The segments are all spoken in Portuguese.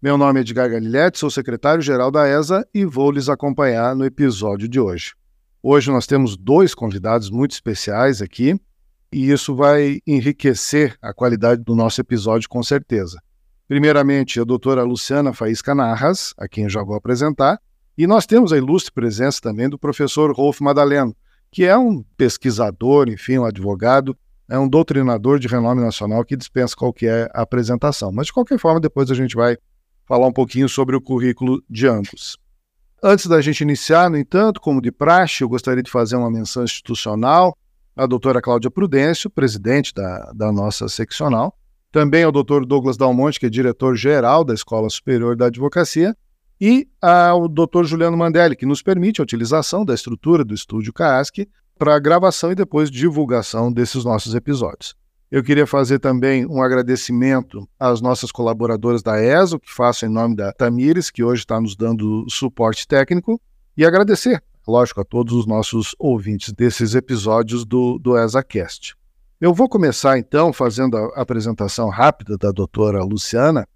Meu nome é Edgar Galiletti, sou secretário-geral da ESA e vou lhes acompanhar no episódio de hoje. Hoje nós temos dois convidados muito especiais aqui e isso vai enriquecer a qualidade do nosso episódio com certeza. Primeiramente, a doutora Luciana Faísca Narras, a quem eu já vou apresentar, e nós temos a ilustre presença também do professor Rolf Madaleno, que é um pesquisador, enfim, um advogado, é um doutrinador de renome nacional que dispensa qualquer apresentação. Mas, de qualquer forma, depois a gente vai falar um pouquinho sobre o currículo de ambos. Antes da gente iniciar, no entanto, como de praxe, eu gostaria de fazer uma menção institucional à doutora Cláudia Prudêncio, presidente da, da nossa seccional, também ao doutor Douglas Dalmonte, que é diretor-geral da Escola Superior da Advocacia, e ao doutor Juliano Mandelli, que nos permite a utilização da estrutura do estúdio CASC para gravação e depois divulgação desses nossos episódios. Eu queria fazer também um agradecimento às nossas colaboradoras da ESO, que faço em nome da Tamires, que hoje está nos dando suporte técnico, e agradecer, lógico, a todos os nossos ouvintes desses episódios do, do ESACast. Eu vou começar, então, fazendo a apresentação rápida da doutora Luciana.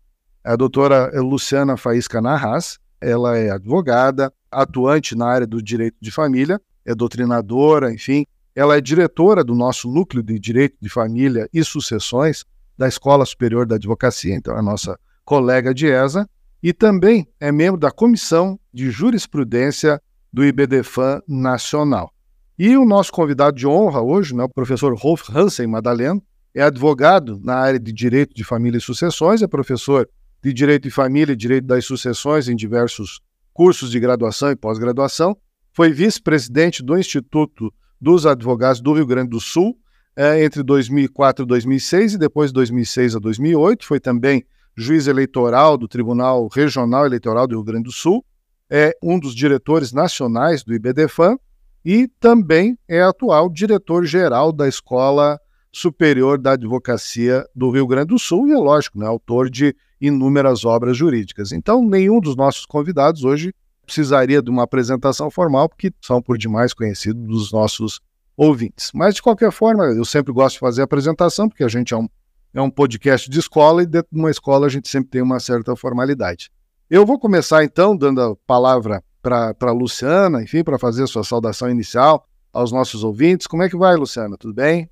A doutora Luciana Faísca Narras, ela é advogada, atuante na área do direito de família, é doutrinadora, enfim, ela é diretora do nosso núcleo de direito de família e sucessões da Escola Superior da Advocacia, então é nossa colega de ESA, e também é membro da Comissão de Jurisprudência do IBDFAN Nacional. E o nosso convidado de honra hoje, né, o professor Rolf Hansen Madaleno, é advogado na área de Direito de Família e Sucessões, é professor de Direito de Família e Direito das Sucessões em diversos cursos de graduação e pós-graduação, foi vice-presidente do Instituto dos advogados do Rio Grande do Sul é, entre 2004 e 2006 e depois de 2006 a 2008. Foi também juiz eleitoral do Tribunal Regional Eleitoral do Rio Grande do Sul, é um dos diretores nacionais do IBDFAN e também é atual diretor-geral da Escola Superior da Advocacia do Rio Grande do Sul e, é lógico, né, autor de inúmeras obras jurídicas. Então, nenhum dos nossos convidados hoje precisaria de uma apresentação formal, porque são por demais conhecidos dos nossos ouvintes. Mas, de qualquer forma, eu sempre gosto de fazer a apresentação, porque a gente é um, é um podcast de escola e dentro de uma escola a gente sempre tem uma certa formalidade. Eu vou começar, então, dando a palavra para a Luciana, enfim, para fazer a sua saudação inicial aos nossos ouvintes. Como é que vai, Luciana? Tudo bem?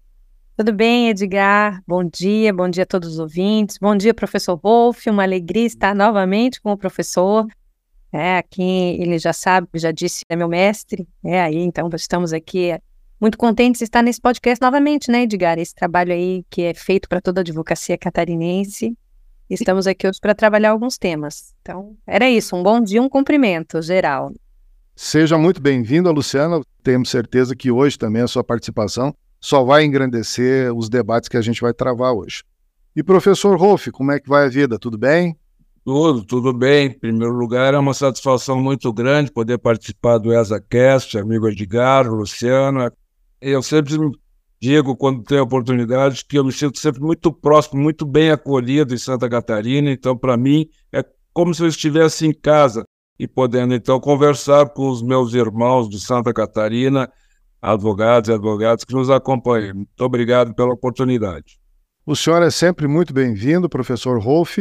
Tudo bem, Edgar? Bom dia, bom dia a todos os ouvintes. Bom dia, professor Wolf. Uma alegria estar novamente com o professor é, aqui ele já sabe, já disse, é meu mestre, é aí, então estamos aqui é, muito contentes de estar nesse podcast novamente, né, Edgar? Esse trabalho aí que é feito para toda a advocacia catarinense. Estamos aqui hoje para trabalhar alguns temas. Então, era isso, um bom dia, um cumprimento geral. Seja muito bem-vindo, Luciana. Temos certeza que hoje também a sua participação só vai engrandecer os debates que a gente vai travar hoje. E professor Rolf, como é que vai a vida? Tudo bem? Tudo, tudo bem. Em primeiro lugar, é uma satisfação muito grande poder participar do ESACast, amigo Edgar, Luciano. Eu sempre digo, quando tenho oportunidade, que eu me sinto sempre muito próximo, muito bem acolhido em Santa Catarina. Então, para mim, é como se eu estivesse em casa e podendo, então, conversar com os meus irmãos de Santa Catarina, advogados e advogadas que nos acompanham. Muito obrigado pela oportunidade. O senhor é sempre muito bem-vindo, professor Rolf.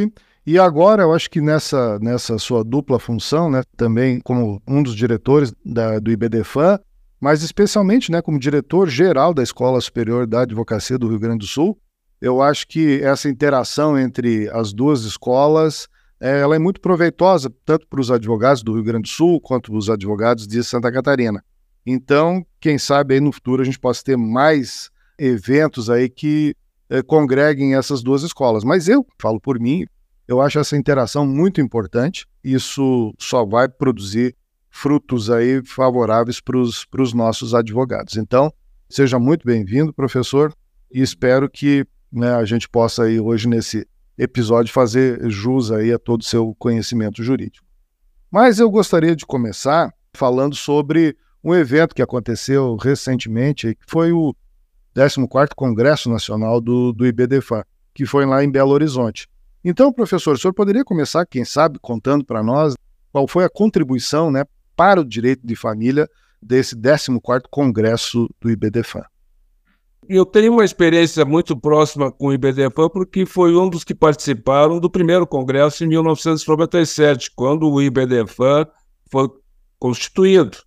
E agora, eu acho que nessa, nessa sua dupla função, né, também como um dos diretores da, do IBDFAN, mas especialmente né, como diretor-geral da Escola Superior da Advocacia do Rio Grande do Sul, eu acho que essa interação entre as duas escolas é, ela é muito proveitosa, tanto para os advogados do Rio Grande do Sul quanto para os advogados de Santa Catarina. Então, quem sabe aí no futuro a gente possa ter mais eventos aí que é, congreguem essas duas escolas. Mas eu falo por mim, eu acho essa interação muito importante. Isso só vai produzir frutos aí favoráveis para os nossos advogados. Então, seja muito bem-vindo, professor, e espero que né, a gente possa aí hoje nesse episódio fazer jus aí a todo o seu conhecimento jurídico. Mas eu gostaria de começar falando sobre um evento que aconteceu recentemente, que foi o 14º Congresso Nacional do, do IBDFAN, que foi lá em Belo Horizonte. Então, professor, o senhor poderia começar, quem sabe, contando para nós qual foi a contribuição né, para o direito de família desse 14º Congresso do IBDFAN? Eu tenho uma experiência muito próxima com o IBDFAN porque foi um dos que participaram do primeiro congresso em 1997, quando o IBDFAN foi constituído.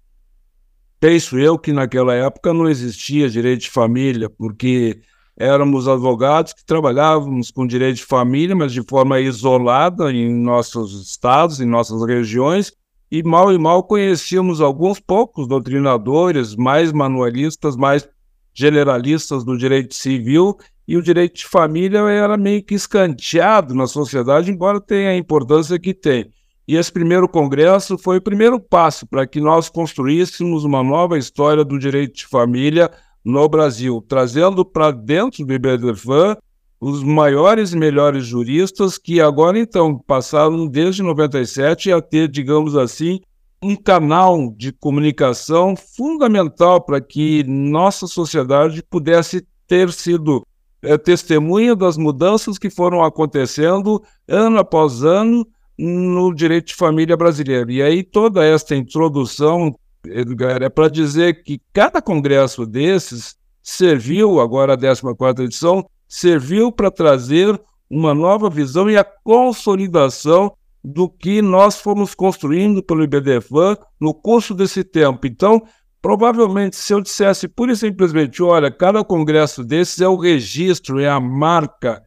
Penso eu que naquela época não existia direito de família, porque éramos advogados que trabalhávamos com direito de família, mas de forma isolada em nossos estados, em nossas regiões, e mal e mal conhecíamos alguns poucos doutrinadores, mais manualistas, mais generalistas do direito civil, e o direito de família era meio que escanteado na sociedade, embora tenha a importância que tem. E esse primeiro congresso foi o primeiro passo para que nós construíssemos uma nova história do direito de família no Brasil, trazendo para dentro do IBDFAN os maiores e melhores juristas que agora então passaram desde 97 a ter, digamos assim, um canal de comunicação fundamental para que nossa sociedade pudesse ter sido é, testemunha das mudanças que foram acontecendo ano após ano no direito de família brasileiro. E aí toda esta introdução, Edgar, é para dizer que cada congresso desses serviu, agora a 14ª edição, serviu para trazer uma nova visão e a consolidação do que nós fomos construindo pelo IBDFAN no curso desse tempo. Então, provavelmente, se eu dissesse pura e simplesmente, olha, cada congresso desses é o registro, é a marca,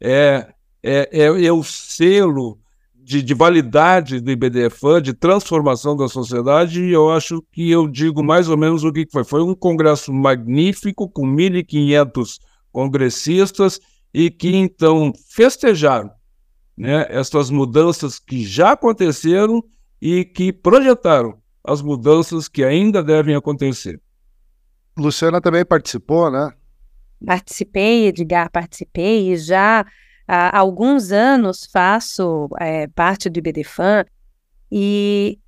é, é, é, é o selo de, de, validade do IBDFAN, de transformação da sociedade, e eu acho que eu digo mais ou menos o que foi. Foi um congresso magnífico, com 1.500 congressistas, e que então festejaram né, essas mudanças que já aconteceram e que projetaram as mudanças que ainda devem acontecer. Luciana também participou, né? Participei, Edgar, participei e já há alguns anos faço é, parte do IBDFAN e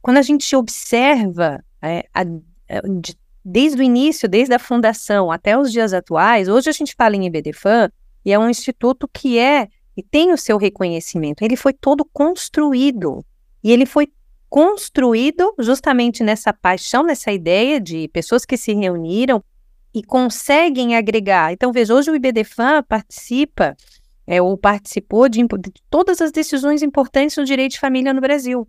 quando a gente observa é, a, a, de, desde o início, desde a fundação até os dias atuais, hoje a gente fala em IBDFAN e é um instituto que é e tem o seu reconhecimento. Ele foi todo construído. E ele foi construído justamente nessa paixão, nessa ideia de pessoas que se reuniram e conseguem agregar. Então, veja, hoje o IBDFAN participa é, ou participou de, de todas as decisões importantes no direito de família no Brasil.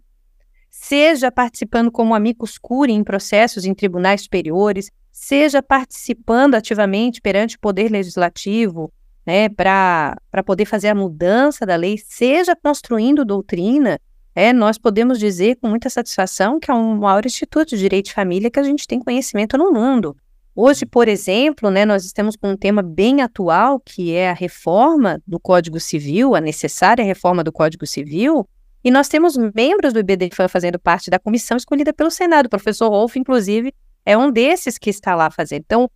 Seja participando como amicus curiae em processos em tribunais superiores, seja participando ativamente perante o Poder Legislativo, né, para poder fazer a mudança da lei, seja construindo doutrina, é, nós podemos dizer com muita satisfação que é um maior instituto de direito de família que a gente tem conhecimento no mundo. Hoje, por exemplo, né, nós estamos com um tema bem atual, que é a reforma do Código Civil, a necessária reforma do Código Civil, e nós temos membros do IBDFAN fazendo parte da comissão escolhida pelo Senado. O professor Wolff, inclusive, é um desses que está lá fazendo. Então,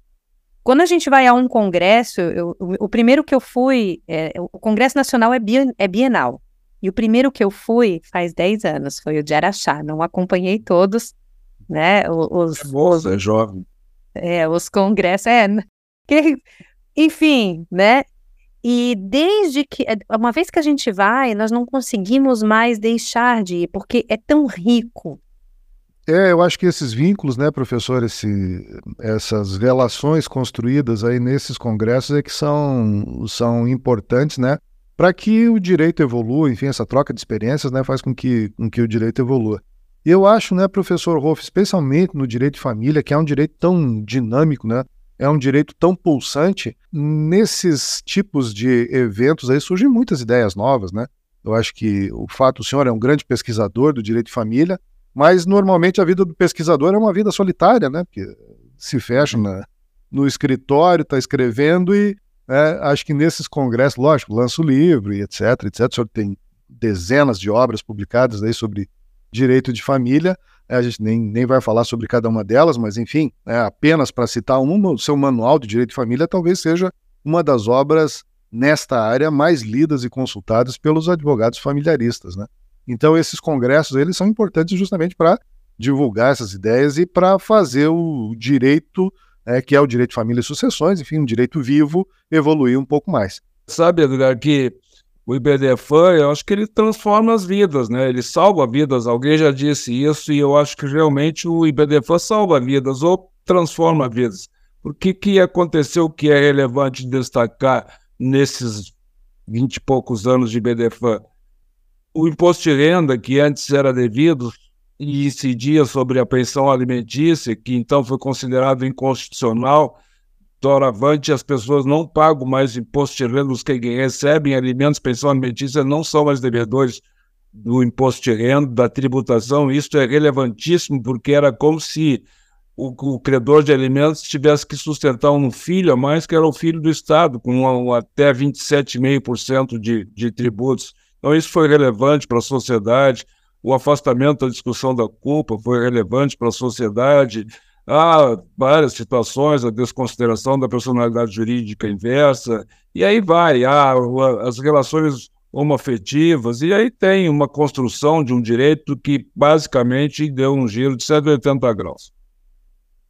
quando a gente vai a um congresso, eu, o, o, primeiro que eu fui, é, o Congresso Nacional é, bien, é bienal. E o primeiro que eu fui faz 10 anos foi o de Araxá. Não acompanhei todos, né? Os, é moça, é jovem. É, os congressos, é. Que, enfim, né? E desde que, uma vez que a gente vai, nós não conseguimos mais deixar de ir, porque é tão rico, é, eu acho que esses vínculos, né, professor, esse, essas relações construídas aí nesses congressos é que são, são importantes, né, para que o direito evolua, enfim, essa troca de experiências, né, faz com que, com que o direito evolua. Eu acho, né, professor Rolf, especialmente no direito de família, que é um direito tão dinâmico, né, é um direito tão pulsante, nesses tipos de eventos aí surgem muitas ideias novas, né? Eu acho que o fato, o senhor é um grande pesquisador do direito de família, mas normalmente a vida do pesquisador é uma vida solitária, né? Porque se fecha na, no escritório, está escrevendo e é, acho que nesses congressos, lógico, lança o livro e etc, etc. O senhor tem dezenas de obras publicadas aí sobre direito de família. É, a gente nem, nem vai falar sobre cada uma delas, mas enfim, é, apenas para citar uma, o seu manual de direito de família talvez seja uma das obras nesta área mais lidas e consultadas pelos advogados familiaristas, né? Então esses congressos eles são importantes justamente para divulgar essas ideias e para fazer o direito, é, que é o direito de família e sucessões, enfim, um direito vivo, evoluir um pouco mais. Sabe, Edgar, que o IBDFAN, eu acho que ele transforma as vidas, né? Ele salva vidas. Alguém já disse isso e eu acho que realmente o IBDFAN salva vidas ou transforma vidas. O que, que aconteceu que é relevante destacar nesses vinte e poucos anos de IBDFAN? O imposto de renda, que antes era devido e incidia sobre a pensão alimentícia, que então foi considerado inconstitucional, doravante as pessoas não pagam mais imposto de renda, os que recebem alimentos, pensão alimentícia não são mais devedores do imposto de renda, da tributação. Isso é relevantíssimo porque era como se o, o credor de alimentos tivesse que sustentar um filho a mais, que era o filho do Estado, com um, até 27,5% de, de tributos. Então, isso foi relevante para a sociedade. O afastamento da discussão da culpa foi relevante para a sociedade. Há várias situações, a desconsideração da personalidade jurídica inversa, e aí vai, há as relações homoafetivas, e aí tem uma construção de um direito que basicamente deu um giro de 180 graus.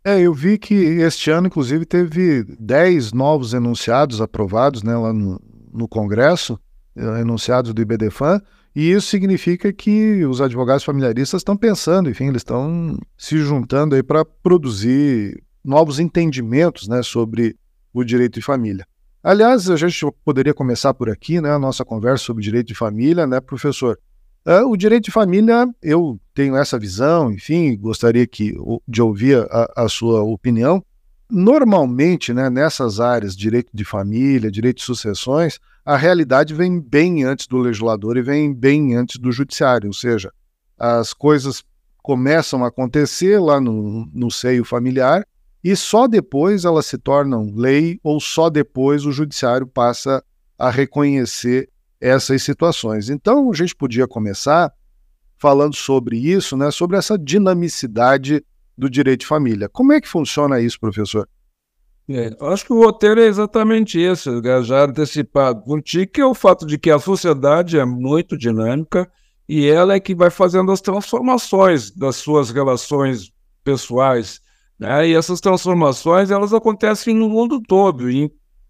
É, eu vi que este ano, inclusive, teve 10 novos enunciados aprovados né, lá no, no Congresso, eh, enunciados do IBDFAN, e isso significa que os advogados familiaristas estão pensando, enfim, eles estão se juntando aí para produzir novos entendimentos né, sobre o direito de família. Aliás, a gente poderia começar por aqui, né, a nossa conversa sobre direito de família, né, professor? Uh, o direito de família, eu tenho essa visão, enfim, gostaria que, de ouvir a, a sua opinião. Normalmente, né, nessas áreas, direito de família, direito de sucessões, a realidade vem bem antes do legislador e vem bem antes do judiciário, ou seja, as coisas começam a acontecer lá no, no seio familiar e só depois elas se tornam lei ou só depois o judiciário passa a reconhecer essas situações. Então, a gente podia começar falando sobre isso, né, sobre essa dinamicidade do direito de família. Como é que funciona isso, professor? É, acho que o roteiro é exatamente esse, já antecipado por que é o fato de que a sociedade é muito dinâmica e ela é que vai fazendo as transformações das suas relações pessoais. Né? E essas transformações elas acontecem no mundo todo, em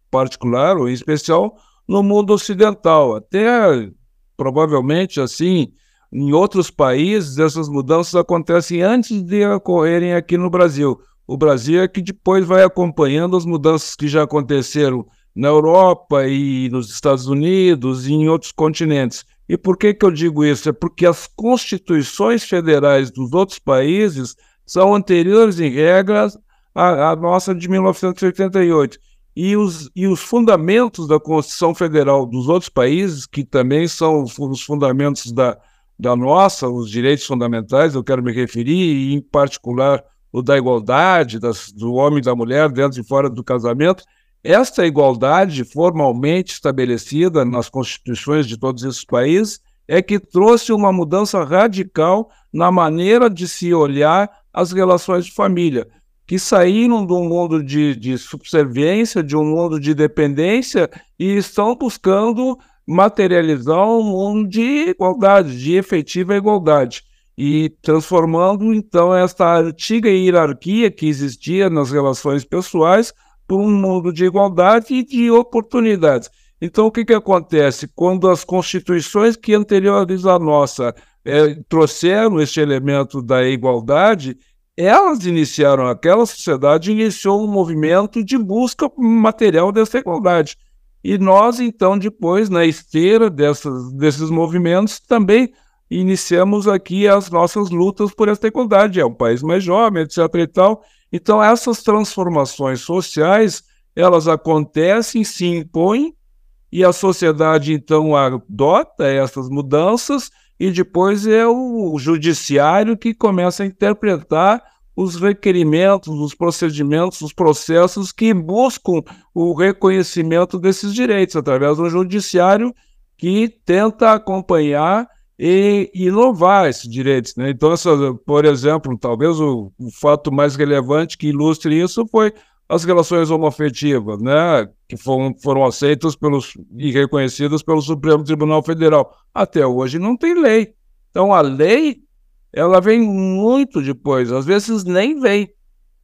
particular ou em especial no mundo ocidental. Até provavelmente assim, em outros países, essas mudanças acontecem antes de ocorrerem aqui no Brasil. O Brasil é que depois vai acompanhando as mudanças que já aconteceram na Europa e nos Estados Unidos e em outros continentes. E por que, que eu digo isso? É porque as constituições federais dos outros países são anteriores em regras à, à nossa de 1988 e os, e os fundamentos da Constituição Federal dos outros países, que também são os fundamentos da, da nossa, os direitos fundamentais, eu quero me referir, e em particular o da igualdade das, do homem e da mulher dentro e fora do casamento, esta igualdade formalmente estabelecida nas constituições de todos esses países é que trouxe uma mudança radical na maneira de se olhar as relações de família que saíram de um mundo de, de subserviência, de um mundo de dependência e estão buscando materializar um mundo de igualdade, de efetiva igualdade, e transformando então esta antiga hierarquia que existia nas relações pessoais por um mundo de igualdade e de oportunidades. Então, o que, que acontece? Quando as constituições que anteriores à nossa é, trouxeram este elemento da igualdade, elas iniciaram, aquela sociedade iniciou um movimento de busca material dessa igualdade. E nós, então, depois, na esteira dessas, desses movimentos, também iniciamos aqui as nossas lutas por essa igualdade. É um país mais jovem, etc. e tal. Então, essas transformações sociais, elas acontecem, se impõem, e a sociedade, então, adota essas mudanças e depois é o judiciário que começa a interpretar os requerimentos, os procedimentos, os processos que buscam o reconhecimento desses direitos através do judiciário que tenta acompanhar e inovar esses direitos. Né? Então, por exemplo, talvez o, o, fato mais relevante que ilustre isso foi as relações homoafetivas, né? que foram, foram aceitas pelos, e reconhecidas pelo Supremo Tribunal Federal. Até hoje não tem lei. Então, a lei ela vem muito depois, às vezes nem vem.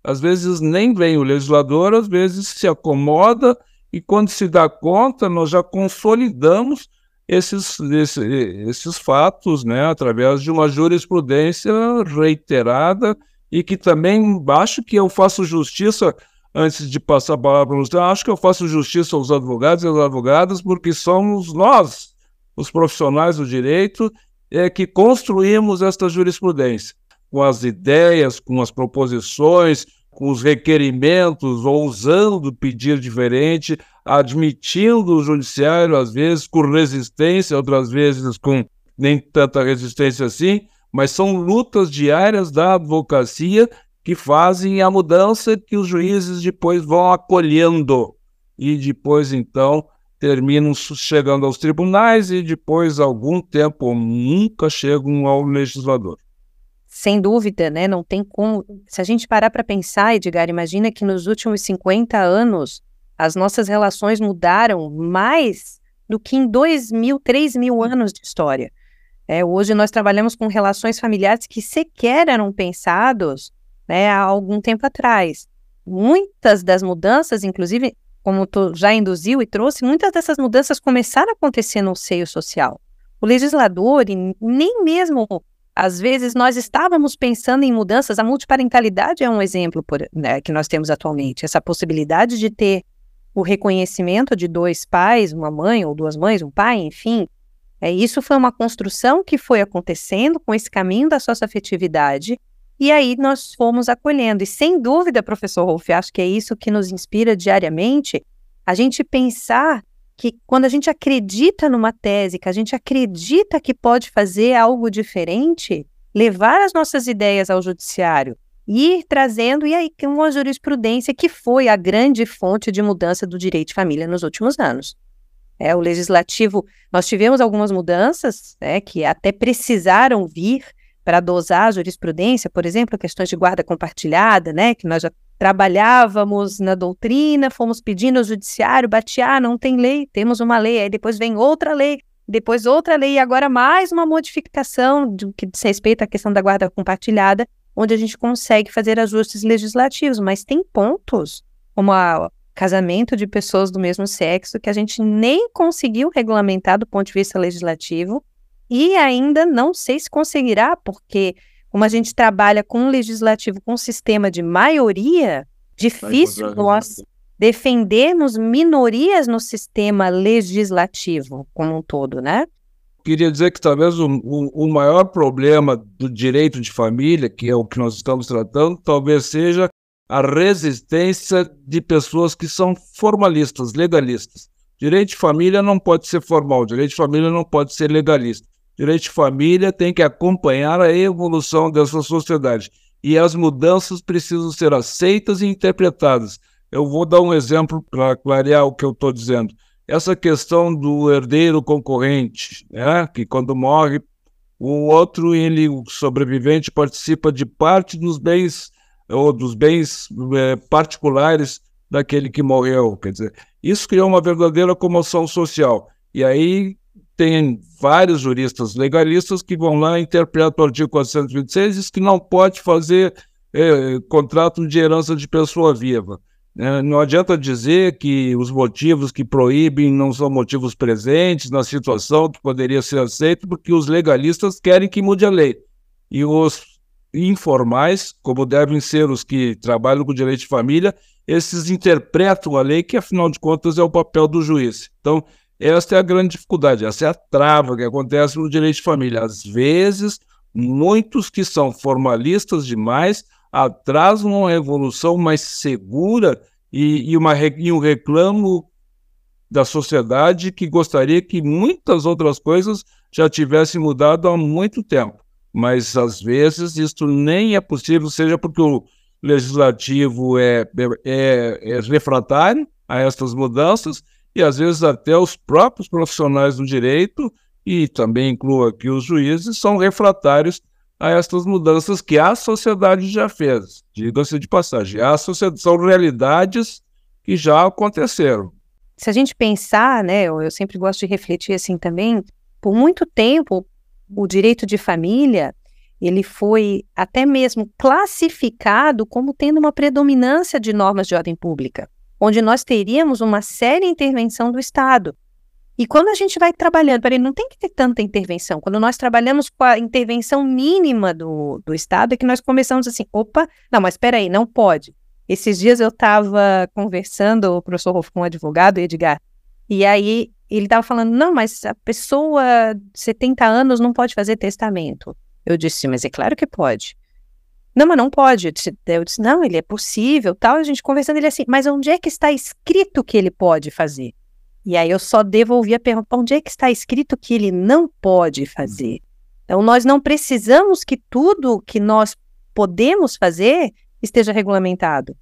Às vezes nem vem o legislador, às vezes se acomoda e quando se dá conta, nós já consolidamos esses, esses, esses fatos, né, através de uma jurisprudência reiterada e que também acho que eu faço justiça antes de passar a palavra para você, acho que eu faço justiça aos advogados e às advogadas, porque somos nós, os profissionais do direito, é, que construímos esta jurisprudência, com as ideias, com as proposições, com os requerimentos, ousando pedir diferente, admitindo o judiciário, às vezes com resistência, outras vezes com nem tanta resistência assim, mas são lutas diárias da advocacia que fazem a mudança que os juízes depois vão acolhendo e depois então terminam chegando aos tribunais e depois algum tempo nunca chegam ao legislador. Sem dúvida, né? Não tem como. Se a gente parar para pensar, Edgar, imagina que nos últimos 50 anos as nossas relações mudaram mais do que em 2 mil, 3 mil anos de história. É, hoje nós trabalhamos com relações familiares que sequer eram pensados né, há algum tempo atrás. Muitas das mudanças, inclusive, como tu já induziu e trouxe, muitas dessas mudanças começaram a acontecer no seio social. O legislador, e nem mesmo às vezes nós estávamos pensando em mudanças, a multiparentalidade é um exemplo por, né, que nós temos atualmente, essa possibilidade de ter o reconhecimento de dois pais, uma mãe ou duas mães, um pai, enfim. É, isso foi uma construção que foi acontecendo com esse caminho da socioafetividade e aí nós fomos acolhendo. E sem dúvida, professor Rolf, acho que é isso que nos inspira diariamente, a gente pensar que quando a gente acredita numa tese, que a gente acredita que pode fazer algo diferente, levar as nossas ideias ao judiciário, ir trazendo, e aí uma jurisprudência que foi a grande fonte de mudança do direito de família nos últimos anos. É, o legislativo, nós tivemos algumas mudanças né, que até precisaram vir para dosar a jurisprudência, por exemplo, questões de guarda compartilhada, né, que nós já trabalhávamos na doutrina, fomos pedindo ao judiciário, batear, ah, não tem lei, temos uma lei, aí depois vem outra lei, depois outra lei, e agora mais uma modificação que diz respeito à questão da guarda compartilhada, onde a gente consegue fazer ajustes legislativos, mas tem pontos, como o casamento de pessoas do mesmo sexo, que a gente nem conseguiu regulamentar do ponto de vista legislativo, e ainda não sei se conseguirá, porque como a gente trabalha com um legislativo com um sistema de maioria, difícil nós defendermos minorias no sistema legislativo como um todo, né? Queria dizer que talvez o, o, o maior problema do direito de família, que é o que nós estamos tratando, talvez seja a resistência de pessoas que são formalistas, legalistas. Direito de família não pode ser formal, direito de família não pode ser legalista. Direito de família tem que acompanhar a evolução dessa sociedade e as mudanças precisam ser aceitas e interpretadas. Eu vou dar um exemplo para clarear o que eu estou dizendo. Essa questão do herdeiro concorrente, né, que quando morre, o outro, ele, o sobrevivente, participa de parte dos bens ou dos bens é, particulares daquele que morreu. Quer dizer, isso criou uma verdadeira comoção social. E aí tem vários juristas legalistas que vão lá e interpretam o artigo 426 e diz que não pode fazer é, contrato de herança de pessoa viva. É, não adianta dizer que os motivos que proíbem não são motivos presentes na situação que poderia ser aceito, porque os legalistas querem que mude a lei. E os informais, como devem ser os que trabalham com direito de família, esses interpretam a lei, que afinal de contas é o papel do juiz. Então, esta é a grande dificuldade, essa é a trava que acontece no direito de família. Às vezes, muitos que são formalistas demais atrasam uma evolução mais segura e, e, uma, e um reclamo da sociedade que gostaria que muitas outras coisas já tivessem mudado há muito tempo. Mas, às vezes, isso nem é possível, seja porque o legislativo é, é, é refratário a estas mudanças, e às vezes até os próprios profissionais do direito, e também incluo aqui os juízes, são refratários a estas mudanças que a sociedade já fez. Diga-se de passagem, a sociedade, são realidades que já aconteceram. Se a gente pensar, né, eu, sempre gosto de refletir assim também, por muito tempo o direito de família ele foi até mesmo classificado como tendo uma predominância de normas de ordem pública, onde nós teríamos uma séria intervenção do Estado. E quando a gente vai trabalhando, peraí, não tem que ter tanta intervenção. Quando nós trabalhamos com a intervenção mínima do, do Estado, é que nós começamos assim, opa, não, mas peraí, não pode. Esses dias eu estava conversando, o professor Rolf, com um advogado, Edgar, e aí ele estava falando, não, mas a pessoa de 70 anos não pode fazer testamento. Eu disse, mas é claro que pode. Não, mas não pode. Eu disse, eu disse, não, ele é possível, tal. A gente conversando, ele assim, mas onde é que está escrito que ele pode fazer? E aí eu só devolvi a pergunta, onde é que está escrito que ele não pode fazer? Então, nós não precisamos que tudo que nós podemos fazer esteja regulamentado.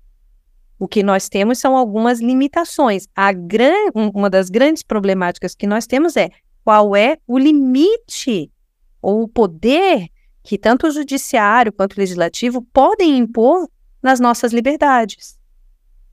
O que nós temos são algumas limitações. A gran... Uma das grandes problemáticas que nós temos é qual é o limite ou o poder que tanto o judiciário quanto o legislativo podem impor nas nossas liberdades.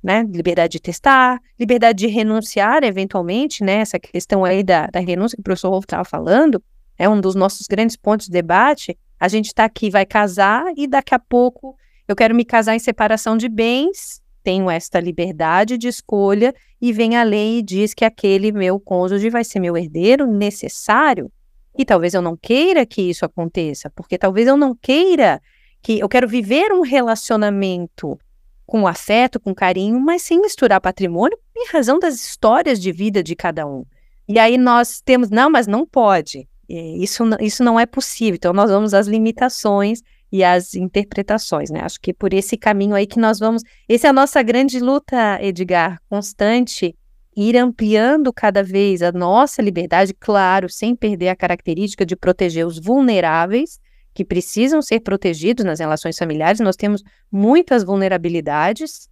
Né? Liberdade de testar, liberdade de renunciar eventualmente, né? Essa questão aí da, da renúncia que o professor Wolff estava falando, é um dos nossos grandes pontos de debate. A gente está aqui, vai casar, e daqui a pouco eu quero me casar em separação de bens, tenho esta liberdade de escolha, e vem a lei e diz que aquele meu cônjuge vai ser meu herdeiro necessário e talvez eu não queira que isso aconteça, porque talvez eu não queira que eu quero viver um relacionamento com afeto, com carinho, mas sem misturar patrimônio em razão das histórias de vida de cada um. E aí nós temos, não, mas não pode. Isso, isso não é possível. Então nós vamos às limitações e às interpretações, né? Acho que por esse caminho aí que nós vamos. Essa é a nossa grande luta, Edgar, constante ir ampliando cada vez a nossa liberdade, claro, sem perder a característica de proteger os vulneráveis, que precisam ser protegidos nas relações familiares. Nós temos muitas vulnerabilidades,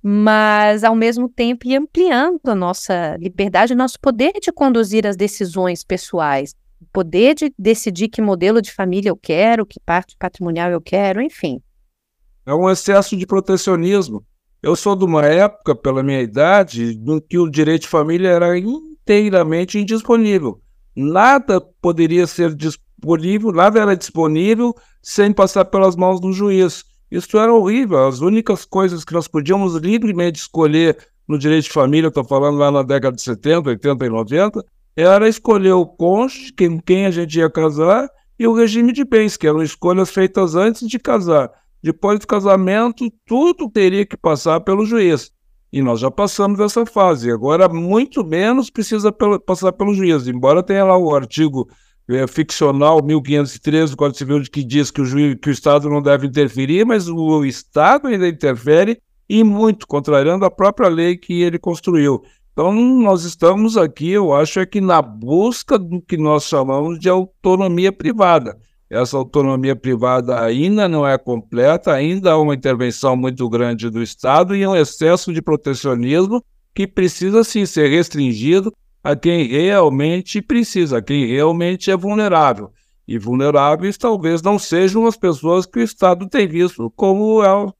mas ao mesmo tempo ampliando a nossa liberdade, o nosso poder de conduzir as decisões pessoais, o poder de decidir que modelo de família eu quero, que parte patrimonial eu quero, enfim. É um excesso de protecionismo. Eu sou de uma época, pela minha idade, em que o direito de família era inteiramente indisponível. Nada poderia ser disponível, nada era disponível sem passar pelas mãos do juiz. Isso era horrível. As únicas coisas que nós podíamos livremente escolher no direito de família, estou falando lá na década de 70, 80 e 90, era escolher o cônjuge, com quem a gente ia casar, e o regime de bens, que eram escolhas feitas antes de casar. Depois do casamento, tudo teria que passar pelo juiz. E nós já passamos dessa fase. Agora, muito menos precisa passar pelo juiz. Embora tenha lá o artigo é, ficcional 1513 do Código Civil que diz que o, juiz, que o Estado não deve interferir, mas o Estado ainda interfere e muito, contrariando a própria lei que ele construiu. Então, nós estamos aqui, eu acho, é que na busca do que nós chamamos de autonomia privada essa autonomia privada ainda não é completa, ainda há uma intervenção muito grande do Estado e um excesso de protecionismo que precisa sim ser restringido a quem realmente precisa, a quem realmente é vulnerável. E vulneráveis talvez não sejam as pessoas que o Estado tem visto como é,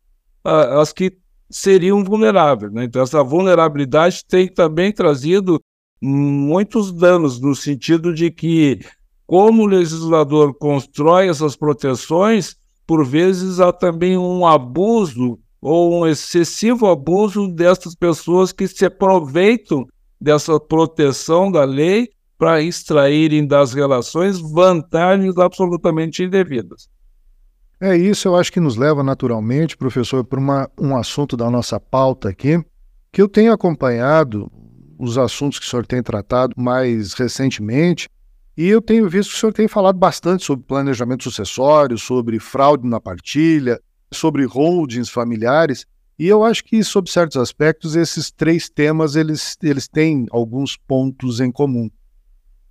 as que seriam vulneráveis. Né? Então, essa vulnerabilidade tem também trazido muitos danos, no sentido de que como o legislador constrói essas proteções, por vezes há também um abuso ou um excessivo abuso dessas pessoas que se aproveitam dessa proteção da lei para extraírem das relações vantagens absolutamente indevidas. É isso, eu acho que nos leva naturalmente, professor, para um assunto da nossa pauta aqui, que eu tenho acompanhado os assuntos que o senhor tem tratado mais recentemente, e eu tenho visto que o senhor tem falado bastante sobre planejamento sucessório, sobre fraude na partilha, sobre holdings familiares. E eu acho que, sob certos aspectos, esses três temas eles, eles têm alguns pontos em comum.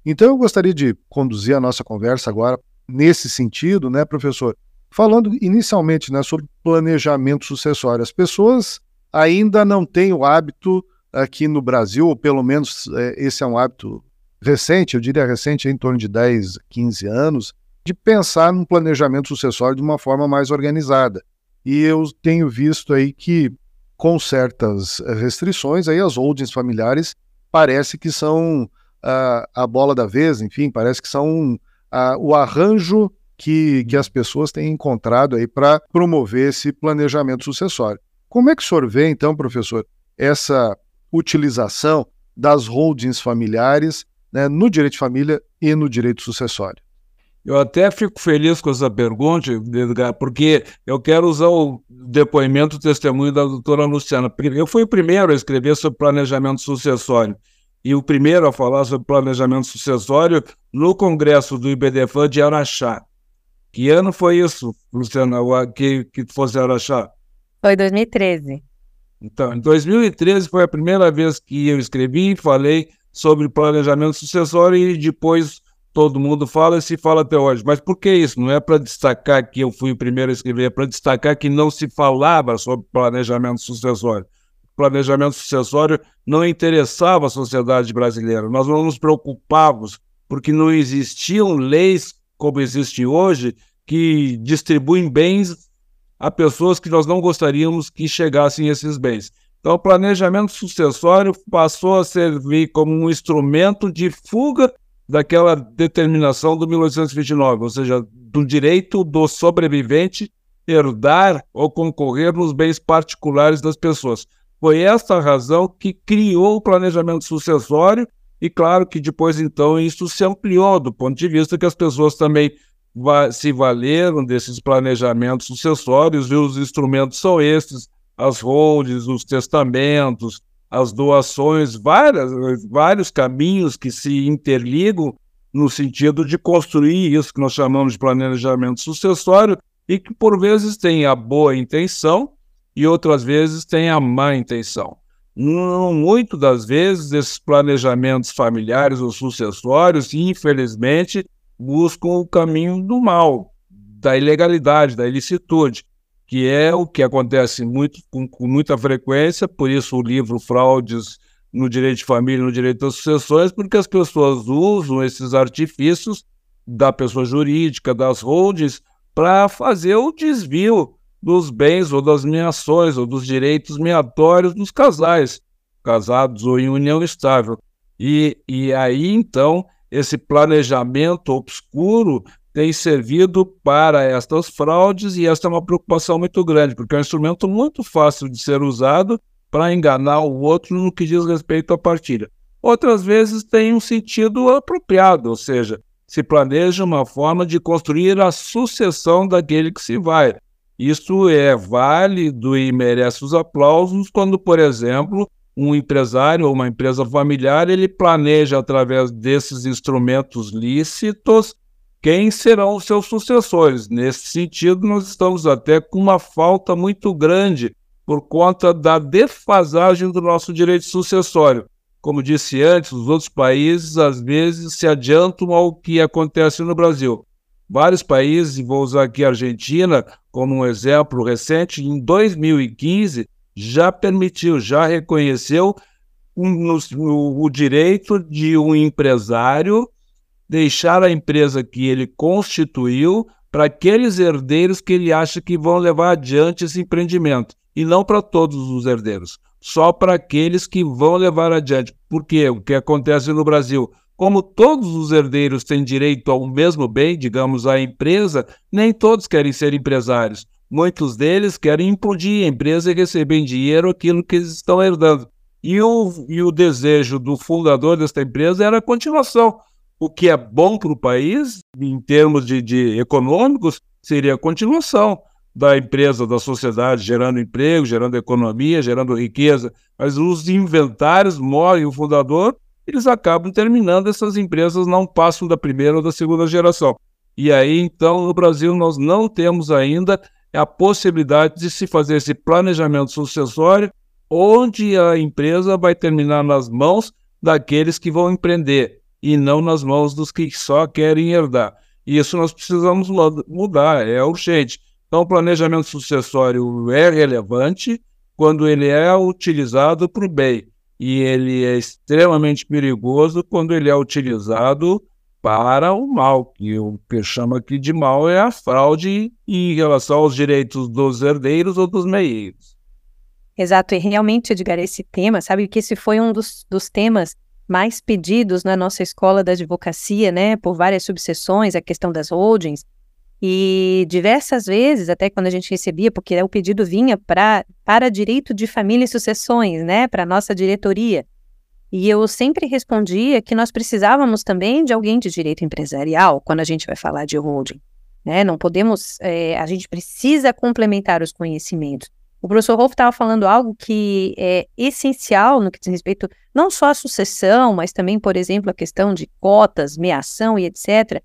Então, eu gostaria de conduzir a nossa conversa agora nesse sentido, né, professor? Falando inicialmente né, sobre planejamento sucessório. As pessoas ainda não têm o hábito aqui no Brasil, ou pelo menos é, esse é um hábito recente, eu diria recente, em torno de 10, 15 anos, de pensar num planejamento sucessório de uma forma mais organizada. E eu tenho visto aí que, com certas restrições, aí as holdings familiares parece que são a, a bola da vez, enfim, parece que são a, o arranjo que, que as pessoas têm encontrado aí para promover esse planejamento sucessório. Como é que o senhor vê, então, professor, essa utilização das holdings familiares né, no direito de família e no direito sucessório? Eu até fico feliz com essa pergunta, Edgar, porque eu quero usar o depoimento, o testemunho da doutora Luciana. Eu fui o primeiro a escrever sobre planejamento sucessório e o primeiro a falar sobre planejamento sucessório no congresso do IBDFAN de Araxá. Que ano foi isso, Luciana, que, que fosse Araxá? Foi 2013. Então, em 2013 foi a primeira vez que eu escrevi e falei sobre planejamento sucessório e depois todo mundo fala e se fala até hoje. Mas por que isso? Não é para destacar que eu fui o primeiro a escrever, é para destacar que não se falava sobre planejamento sucessório. Planejamento sucessório não interessava a sociedade brasileira. Nós não nos preocupávamos, porque não existiam leis como existem hoje que distribuem bens a pessoas que nós não gostaríamos que chegassem esses bens. Então, o planejamento sucessório passou a servir como um instrumento de fuga daquela determinação do 1829, ou seja, do direito do sobrevivente herdar ou concorrer nos bens particulares das pessoas. Foi esta a razão que criou o planejamento sucessório e claro que depois então isso se ampliou do ponto de vista que as pessoas também se valeram desses planejamentos sucessórios e os instrumentos são estes, as holdings, os testamentos, as doações, várias, vários caminhos que se interligam no sentido de construir isso que nós chamamos de planejamento sucessório e que por vezes tem a boa intenção e outras vezes tem a má intenção. Muito das vezes esses planejamentos familiares ou sucessórios, infelizmente, buscam o caminho do mal, da ilegalidade, da ilicitude que é o que acontece muito, com, com, muita frequência, por isso o livro Fraudes no Direito de Família e no Direito das Sucessões, porque as pessoas usam esses artifícios da pessoa jurídica, das holdings, para fazer o desvio dos bens ou das meações ou dos direitos meatórios dos casais, casados ou em união estável. E, e aí, então, esse planejamento obscuro tem servido para estas fraudes e esta é uma preocupação muito grande, porque é um instrumento muito fácil de ser usado para enganar o outro no que diz respeito à partilha. Outras vezes tem um sentido apropriado, ou seja, se planeja uma forma de construir a sucessão daquele que se vai. Isso é válido e merece os aplausos quando, por exemplo, um empresário ou uma empresa familiar ele planeja através desses instrumentos lícitos quem serão os seus sucessores. Nesse sentido, nós estamos até com uma falta muito grande por conta da defasagem do nosso direito sucessório. Como disse antes, os outros países às vezes se adiantam ao que acontece no Brasil. Vários países, e vou usar aqui a Argentina como um exemplo recente, em 2015 já permitiu, já reconheceu um, o, o direito de um empresário deixar a empresa que ele constituiu para aqueles herdeiros que ele acha que vão levar adiante esse empreendimento, e não para todos os herdeiros, só para aqueles que vão levar adiante. Porque o que acontece no Brasil? Como todos os herdeiros têm direito ao mesmo bem, digamos, a empresa, nem todos querem ser empresários. Muitos deles querem implodir a empresa e receber em dinheiro aquilo que eles estão herdando. E o, e o desejo do fundador desta empresa era a continuação o que é bom para o país, em termos de, de econômicos, seria a continuação da empresa, da sociedade, gerando emprego, gerando economia, gerando riqueza. Mas os inventários morrem o fundador, eles acabam terminando, essas empresas não passam da primeira ou da segunda geração. E aí, então, no Brasil, nós não temos ainda a possibilidade de se fazer esse planejamento sucessório, onde a empresa vai terminar nas mãos daqueles que vão empreender e não nas mãos dos que só querem herdar. Isso nós precisamos mudar, é urgente. Então, o planejamento sucessório é relevante quando ele é utilizado para o bem, e ele é extremamente perigoso quando ele é utilizado para o mal, que o que chama aqui de mal é a fraude em relação aos direitos dos herdeiros ou dos meieiros. Exato, e realmente, Edgar, esse tema, sabe que esse foi um dos, dos temas mais pedidos na nossa escola da advocacia, né, por várias subseções, a questão das holdings. E diversas vezes, até quando a gente recebia, porque o pedido vinha pra, para direito de família e sucessões, né, para a nossa diretoria. E eu sempre respondia que nós precisávamos também de alguém de direito empresarial quando a gente vai falar de holding. Né? Não podemos, é, a gente precisa complementar os conhecimentos. O professor Rolf estava falando algo que é essencial no que diz respeito não só à sucessão, mas também, por exemplo, a questão de cotas, meação e etc.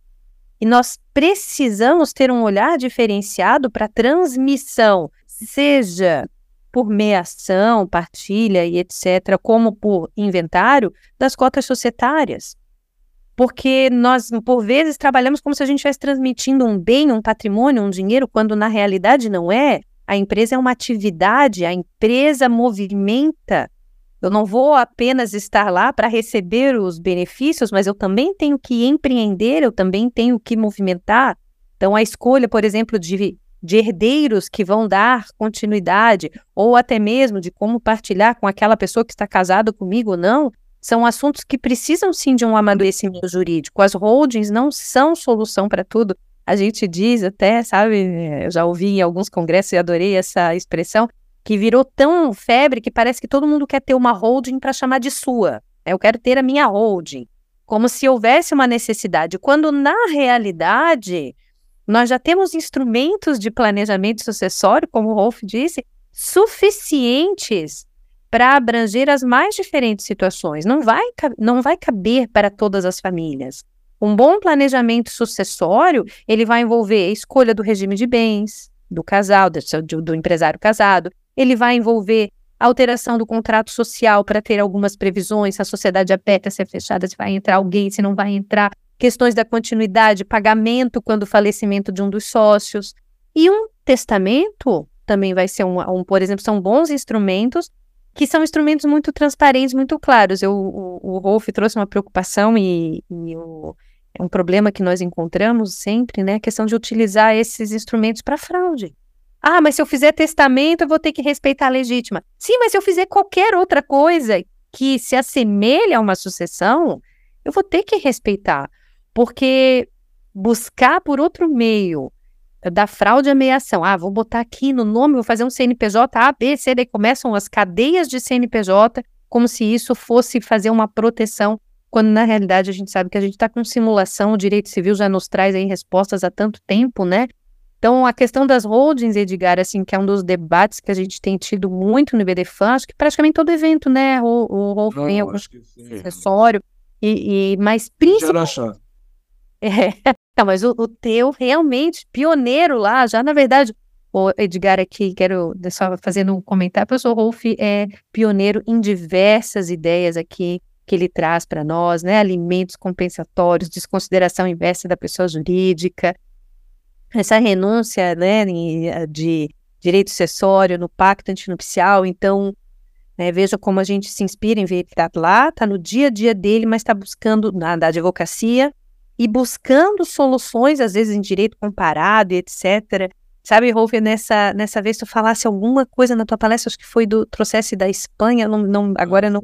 E nós precisamos ter um olhar diferenciado para transmissão, seja por meação, partilha e etc., como por inventário das cotas societárias. Porque nós, por vezes, trabalhamos como se a gente estivesse transmitindo um bem, um patrimônio, um dinheiro, quando na realidade não é. A empresa é uma atividade, a empresa movimenta. Eu não vou apenas estar lá para receber os benefícios, mas eu também tenho que empreender, eu também tenho que movimentar. Então, a escolha, por exemplo, de de herdeiros que vão dar continuidade, ou até mesmo de como partilhar com aquela pessoa que está casada comigo ou não, são assuntos que precisam sim de um amadurecimento jurídico. As holdings não são solução para tudo. A gente diz até, sabe, eu já ouvi em alguns congressos e adorei essa expressão, que virou tão febre que parece que todo mundo quer ter uma holding para chamar de sua. Eu quero ter a minha holding. Como se houvesse uma necessidade, quando na realidade nós já temos instrumentos de planejamento sucessório, como o Rolf disse, suficientes para abranger as mais diferentes situações. Não vai, não vai caber para todas as famílias. Um bom planejamento sucessório, ele vai envolver a escolha do regime de bens do casal, do, do empresário casado, ele vai envolver alteração do contrato social para ter algumas previsões, se a sociedade aberta, se é fechada, se vai entrar alguém, se não vai entrar, questões da continuidade, pagamento quando o falecimento de um dos sócios. E um testamento também vai ser um, um por exemplo, são bons instrumentos que são instrumentos muito transparentes, muito claros. Eu, o, o Rolf trouxe uma preocupação e, e o, é um problema que nós encontramos sempre, né? A questão de utilizar esses instrumentos para fraude. Ah, mas se eu fizer testamento, eu vou ter que respeitar a legítima. Sim, mas se eu fizer qualquer outra coisa que se assemelhe a uma sucessão, eu vou ter que respeitar. Porque buscar por outro meio da fraude ameação, ah, vou botar aqui no nome, vou fazer um CNPJ A, B, C, daí começam as cadeias de CNPJ, como se isso fosse fazer uma proteção, quando na realidade a gente sabe que a gente está com simulação, o direito civil já nos traz aí respostas há tanto tempo, né? Então, a questão das holdings, Edgar, assim, que é um dos debates que a gente tem tido muito no IBDFAN, acho que praticamente todo evento, né, o, o Rolf tem algum acessório, e, e, mas principalmente... É. Não, mas o, o, teu realmente pioneiro lá, já na verdade, o Edgar aqui, quero só fazendo um comentário, o professor Rolf é pioneiro em diversas ideias aqui que ele traz para nós, né? Alimentos compensatórios, desconsideração inversa da pessoa jurídica, essa renúncia, né, de direito sucessório no pacto antinupcial, então né, veja como a gente se inspira em ver ele tá lá, está no dia a dia dele, mas está buscando na da advocacia e buscando soluções, às vezes em direito comparado e etc. Sabe, Rolf, nessa, nessa vez tu falasse alguma coisa na tua palestra, acho que foi do processo da Espanha, não, não, agora não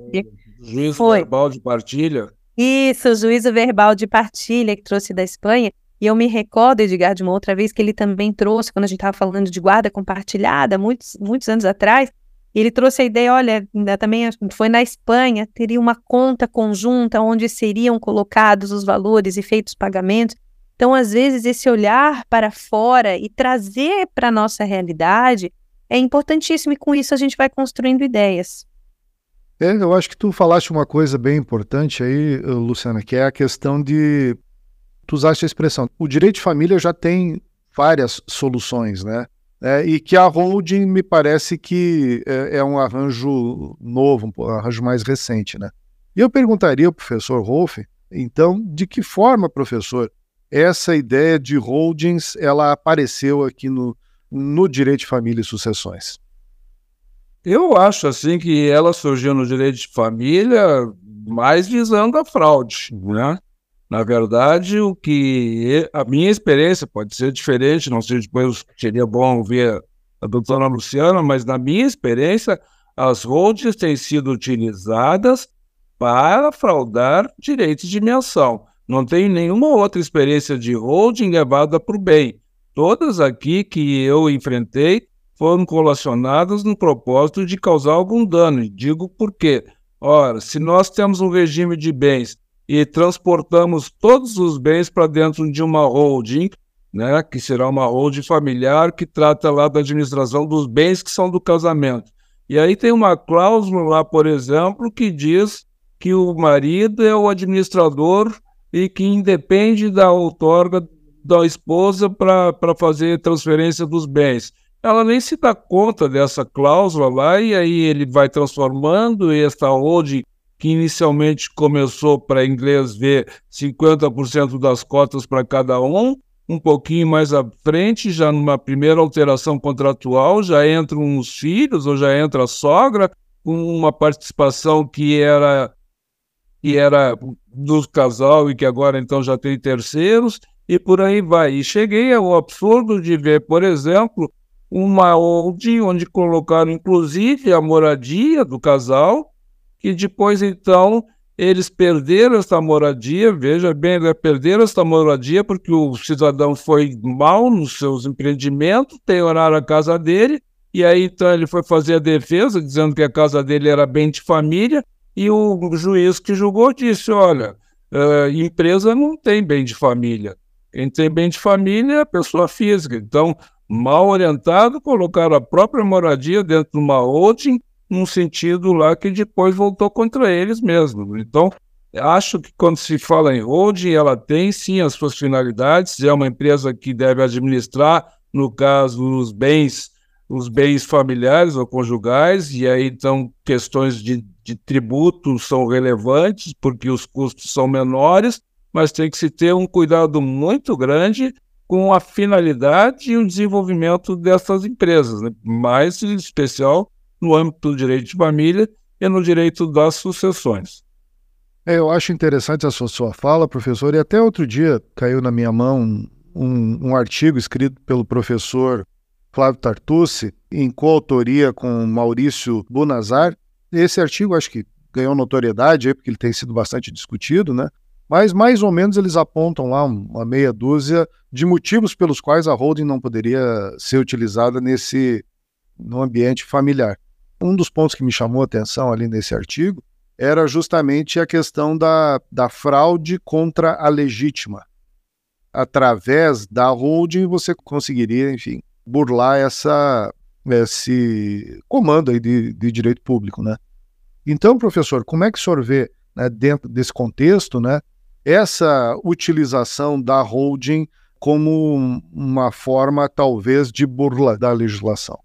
Juízo foi. verbal de partilha. Isso, o juízo verbal de partilha que trouxe da Espanha. E eu me recordo, Edgar, de uma outra vez que ele também trouxe, quando a gente estava falando de guarda compartilhada, muitos, muitos anos atrás, ele trouxe a ideia, olha, também foi na Espanha, teria uma conta conjunta onde seriam colocados os valores e feitos pagamentos. Então, às vezes, esse olhar para fora e trazer para a nossa realidade é importantíssimo, e com isso a gente vai construindo ideias. É, eu acho que tu falaste uma coisa bem importante aí, Luciana, que é a questão de. Tu usaste a expressão. O direito de família já tem várias soluções, né? É, e que a holding me parece que é, é, um arranjo novo, um arranjo mais recente. Né? E eu perguntaria ao professor Rolf, então, de que forma, professor, essa ideia de holdings ela apareceu aqui no, no direito de família e sucessões? Eu acho assim que ela surgiu no direito de família mais visando a fraude, né? Na verdade, o que a minha experiência pode ser diferente, não sei depois seria bom ver a doutora Luciana, mas na minha experiência, as holdings têm sido utilizadas para fraudar direitos de menção. Não tenho nenhuma outra experiência de holding levada para o bem. todas aqui que eu enfrentei foram colacionadas no propósito de causar algum dano. E digo por quê. Ora, se nós temos um regime de bens e transportamos todos os bens para dentro de uma holding, né, que será uma holding familiar que trata lá da administração dos bens que são do casamento. E aí tem uma cláusula lá, por exemplo, que diz que o marido é o administrador e que independe da outorga da esposa para fazer transferência dos bens. Ela nem se dá conta dessa cláusula lá, e aí ele vai transformando esta holding, que inicialmente começou para inglês ver 50% das cotas para cada um, um pouquinho mais à frente, já numa primeira alteração contratual, já entram os filhos ou já entra a sogra, com uma participação que era que era do casal e que agora então já tem terceiros, e por aí vai. E cheguei ao absurdo de ver, por exemplo, uma holding onde colocaram inclusive a moradia do casal, que depois então eles perderam essa moradia, veja bem, né, perderam essa moradia porque o cidadão foi mal nos seus empreendimentos, penhoraram a casa dele, e aí então ele foi fazer a defesa, dizendo que a casa dele era bem de família, e o juiz que julgou disse: olha, uh, empresa não tem bem de família. Quem tem bem de família é a pessoa física. Então, mal orientado, colocaram a própria moradia dentro de uma holding, num sentido lá que depois voltou contra eles mesmos. Então, acho que quando se fala em holding, ela tem sim as suas finalidades, é uma empresa que deve administrar, no caso, os bens os bens familiares ou conjugais, e aí então questões de, de tributo são relevantes, porque os custos são menores, mas tem que se ter um cuidado muito grande com a finalidade e o desenvolvimento dessas empresas, né? mais em especial no âmbito do direito de família e no direito das sucessões. É, eu acho interessante a sua, sua fala, professor, e até outro dia caiu na minha mão um, um artigo escrito pelo professor Flávio Tartucci, em coautoria com Maurício Bunazar. Esse artigo acho que ganhou notoriedade porque ele tem sido bastante discutido, né? Mas mais ou menos eles apontam lá uma meia dúzia de motivos pelos quais a holding não poderia ser utilizada nesse no ambiente familiar. Um dos pontos que me chamou a atenção ali nesse artigo era justamente a questão da, da fraude contra a legítima. Através da holding você conseguiria, enfim, burlar essa, esse comando aí de, de direito público, né? Então, professor, como é que o senhor vê, né, dentro desse contexto, né, essa utilização da holding como uma forma, talvez, de burla da legislação?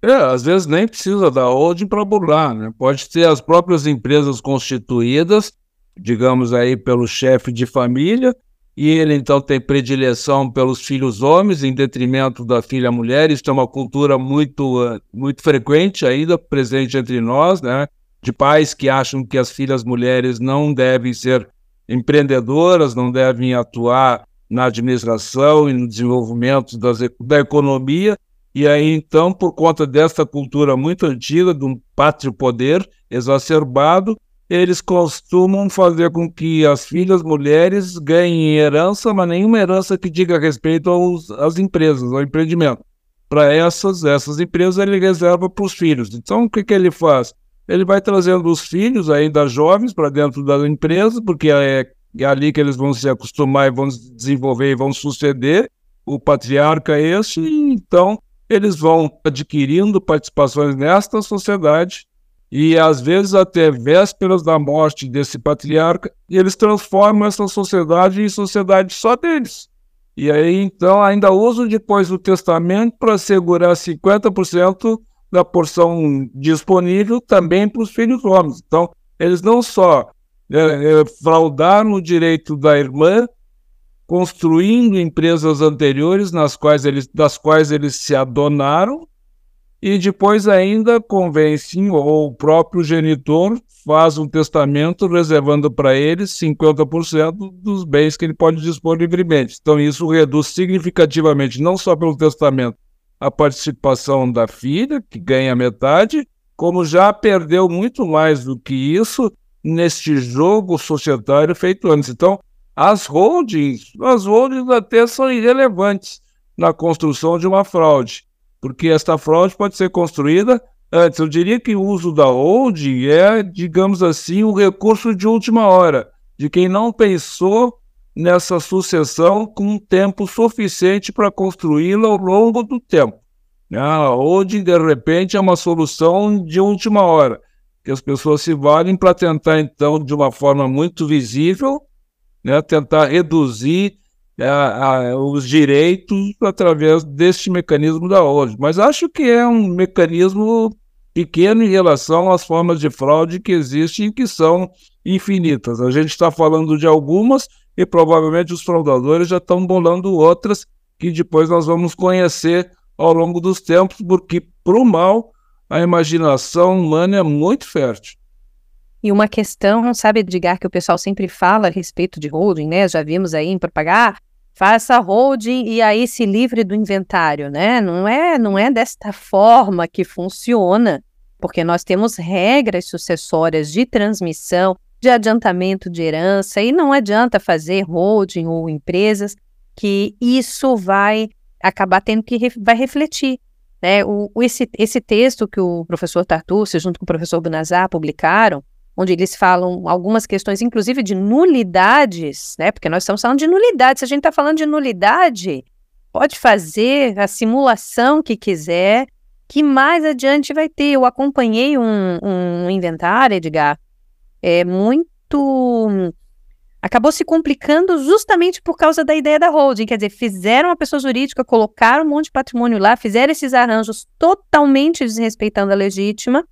É, às vezes nem precisa da holding para burlar, né? Pode ter as próprias empresas constituídas, digamos aí pelo chefe de família, e ele então tem predileção pelos filhos homens em detrimento da filha mulher. Isso é uma cultura muito, uh, muito frequente ainda presente entre nós, né? De pais que acham que as filhas mulheres não devem ser empreendedoras, não devem atuar na administração e no desenvolvimento das, da economia. E aí, então, por conta dessa cultura muito antiga, de um pátrio poder exacerbado, eles costumam fazer com que as filhas mulheres ganhem herança, mas nenhuma herança que diga respeito aos, às empresas, ao empreendimento. Para essas, essas empresas ele reserva para os filhos. Então, o que, que ele faz? Ele vai trazendo os filhos ainda jovens para dentro da empresa, porque é, é ali que eles vão se acostumar e vão se desenvolver e vão suceder. O patriarca é esse, e então eles vão adquirindo participações nesta sociedade e às vezes até vésperas da morte desse patriarca, eles transformam essa sociedade em sociedade só deles. E aí então ainda usam depois o testamento para assegurar 50% da porção disponível também para os filhos homens. Então, eles não só é, é, fraudaram o direito da irmã, construindo empresas anteriores nas quais eles, das quais eles se adonaram, e depois ainda convencem, ou o próprio genitor faz um testamento reservando para ele 50% dos bens que ele pode dispor livremente. Então isso reduz significativamente, não só pelo testamento, a participação da filha, que ganha metade, como já perdeu muito mais do que isso neste jogo societário feito antes. Então, as holdings, as holdings até são irrelevantes na construção de uma fraude, porque esta fraude pode ser construída antes. Eu diria que o uso da holding é, digamos assim, um recurso de última hora, de quem não pensou nessa sucessão com tempo suficiente para construí-la ao longo do tempo. Né? Holding, de repente, é uma solução de última hora, que as pessoas se valem para tentar, então, de uma forma muito visível, né, tentar reduzir é, a, os direitos através deste mecanismo da holding. Mas acho que é um mecanismo pequeno em relação às formas de fraude que existem e que são infinitas. A gente está falando de algumas e provavelmente os fraudadores já estão bolando outras que depois nós vamos conhecer ao longo dos tempos, porque para o mal a imaginação humana é muito fértil. E uma questão, sabe, Edgar, que o pessoal sempre fala a respeito de holding, né? Já vimos aí em propagar, faça holding e aí se livre do inventário, né? Não é, não é desta forma que funciona, porque nós temos regras sucessórias de transmissão, de adiantamento de herança, e não adianta fazer holding ou empresas que isso vai acabar tendo que vai refletir. Né? O, esse, esse texto que o professor Tartucci, junto com o professor Bunazar, publicaram, onde eles falam algumas questões, inclusive de nulidades, né? Porque nós estamos falando de nulidade. Se a gente está falando de nulidade, pode fazer a simulação que quiser, que mais adiante vai ter. Eu acompanhei um, um inventário, Edgar, é muito. Acabou se complicando justamente por causa da ideia da holding. Quer dizer, fizeram a pessoa jurídica, colocaram um monte de patrimônio lá, fizeram esses arranjos totalmente desrespeitando a legítima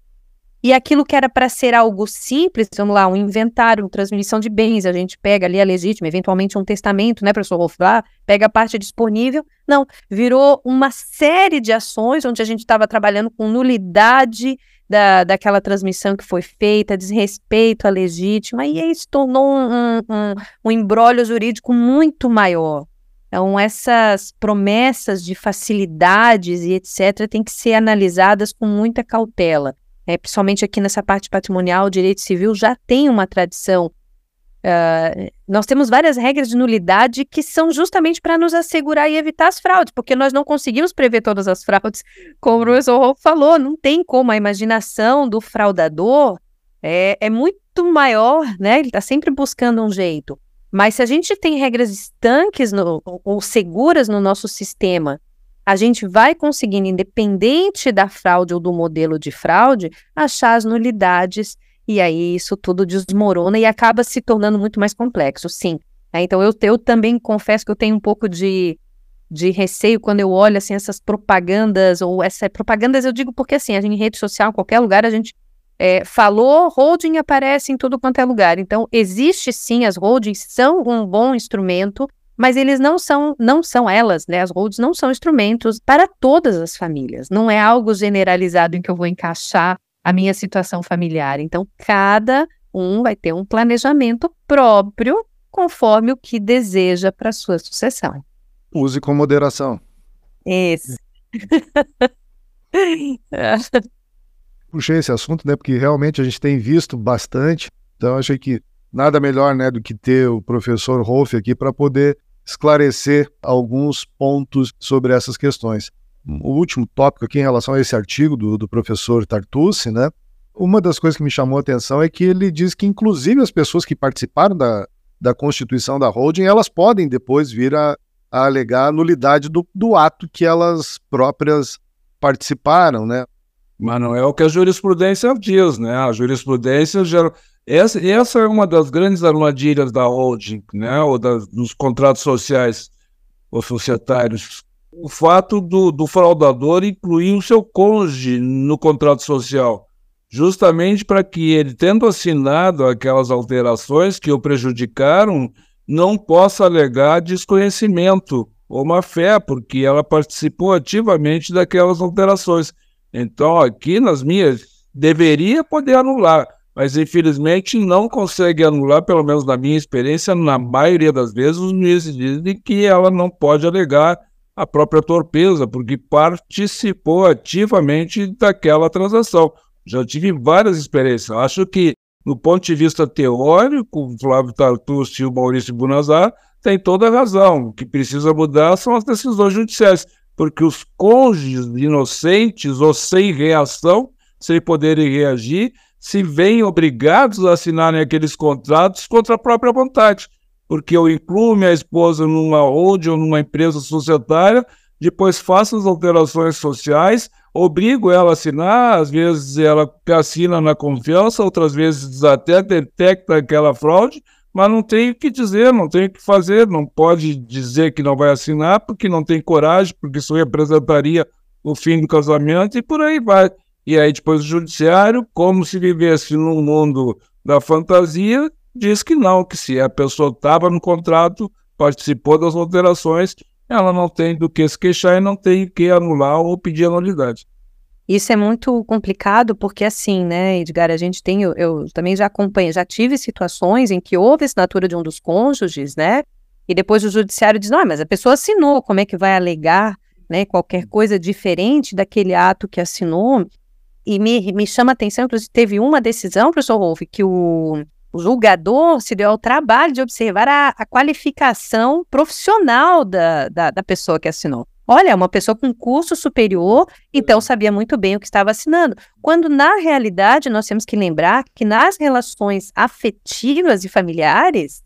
e aquilo que era para ser algo simples, vamos lá, um inventário, transmissão de bens, a gente pega ali a legítima, eventualmente um testamento, né, professor Wolf, lá, pega a parte disponível. Não, virou uma série de ações onde a gente estava trabalhando com nulidade da, daquela transmissão que foi feita, desrespeito à legítima, e isso tornou um, um, um embrólio jurídico muito maior. Então, essas promessas de facilidades e etc. têm que ser analisadas com muita cautela é, principalmente aqui nessa parte patrimonial, o direito civil já tem uma tradição. Uh, nós temos várias regras de nulidade que são justamente para nos assegurar e evitar as fraudes, porque nós não conseguimos prever todas as fraudes, como o professor Rolf falou, não tem como a imaginação do fraudador é, é muito maior, né? Ele está sempre buscando um jeito. Mas se a gente tem regras estanques no, ou seguras no nosso sistema a gente vai conseguindo, independente da fraude ou do modelo de fraude, achar as nulidades e aí isso tudo desmorona e acaba se tornando muito mais complexo, sim. É, então eu, eu também confesso que eu tenho um pouco de, de receio quando eu olho assim essas propagandas ou essas propagandas eu digo porque assim a gente, em rede social em qualquer lugar a gente é, falou holding aparece em tudo quanto é lugar então existe sim as holdings são um bom instrumento mas eles não são, não são elas, né? As holds não são instrumentos para todas as famílias. Não é algo generalizado em que eu vou encaixar a minha situação familiar. Então, cada um vai ter um planejamento próprio conforme o que deseja para sua sucessão. Use com moderação. Isso. Puxei esse assunto, né? Porque realmente a gente tem visto bastante. Então, achei que nada melhor né, do que ter o professor Rolf aqui para poder esclarecer alguns pontos sobre essas questões. O último tópico aqui em relação a esse artigo do, do professor Tartucci, né? Uma das coisas que me chamou a atenção é que ele diz que, inclusive, as pessoas que participaram da, da constituição da holding, elas podem depois vir a, a alegar a nulidade do, do ato que elas próprias participaram, né? Mas não é o que a jurisprudência diz, né? A jurisprudência geral essa, essa é uma das grandes armadilhas da holding, né, ou das, dos contratos sociais ou societários. O fato do, do fraudador incluir o seu cônjuge no contrato social, justamente para que ele, tendo assinado aquelas alterações que o prejudicaram, não possa alegar desconhecimento ou má fé, porque ela participou ativamente daquelas alterações. Então, aqui nas minhas, deveria poder anular mas infelizmente não consegue anular, pelo menos na minha experiência, na maioria das vezes, os juízes dizem que ela não pode alegar a própria torpeza, porque participou ativamente daquela transação. Já tive várias experiências. Acho que no ponto de vista teórico, o Flávio Tartucci e o Maurício Bunazar têm toda a razão. O que precisa mudar são as decisões judiciais, porque os cônjuges inocentes ou sem reação, sem poderem reagir, se veem obrigados a assinarem aqueles contratos contra a própria vontade. Porque eu incluo minha esposa numa holding ou numa empresa societária, depois faço as alterações sociais, obrigo ela a assinar, às vezes ela assina na confiança, outras vezes até detecta aquela fraude, mas não tem o que dizer, não tem o que fazer, não pode dizer que não vai assinar porque não tem coragem, porque isso representaria o fim do casamento e por aí vai. E aí depois o judiciário, como se vivesse num mundo da fantasia, diz que não, que se a pessoa estava no contrato, participou das alterações, ela não tem do que se queixar e não tem que anular ou pedir anulidade. Isso é muito complicado porque assim, né, Edgar, a gente tem, eu, eu também já acompanho, já tive situações em que houve assinatura de um dos cônjuges, né, e depois o judiciário diz, não, mas a pessoa assinou, como é que vai alegar, né, qualquer coisa diferente daquele ato que assinou? E me, me chama a atenção, inclusive teve uma decisão, professor Wolff, que o, o julgador se deu ao trabalho de observar a, a qualificação profissional da, da, da, pessoa que assinou. Olha, uma pessoa com curso superior, então sabia muito bem o que estava assinando. Quando, na realidade, nós temos que lembrar que nas relações afetivas e familiares,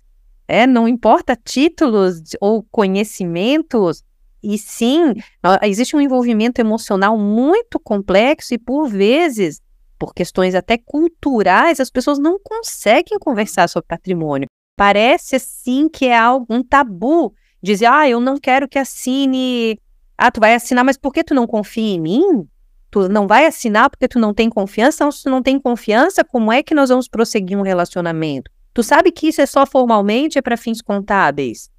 é, não importa títulos ou conhecimentos, e sim, existe um envolvimento emocional muito complexo e, por vezes, por questões até culturais, as pessoas não conseguem conversar sobre patrimônio. Parece assim que é algum tabu. Dizer, ah, eu não quero que assine. Ah, tu vai assinar, mas por que tu não confia em mim? Tu não vai assinar porque tu não tem confiança? Então, se tu não tem confiança, como é que nós vamos prosseguir um relacionamento? Tu sabe que isso é só formalmente, é para fins contábeis.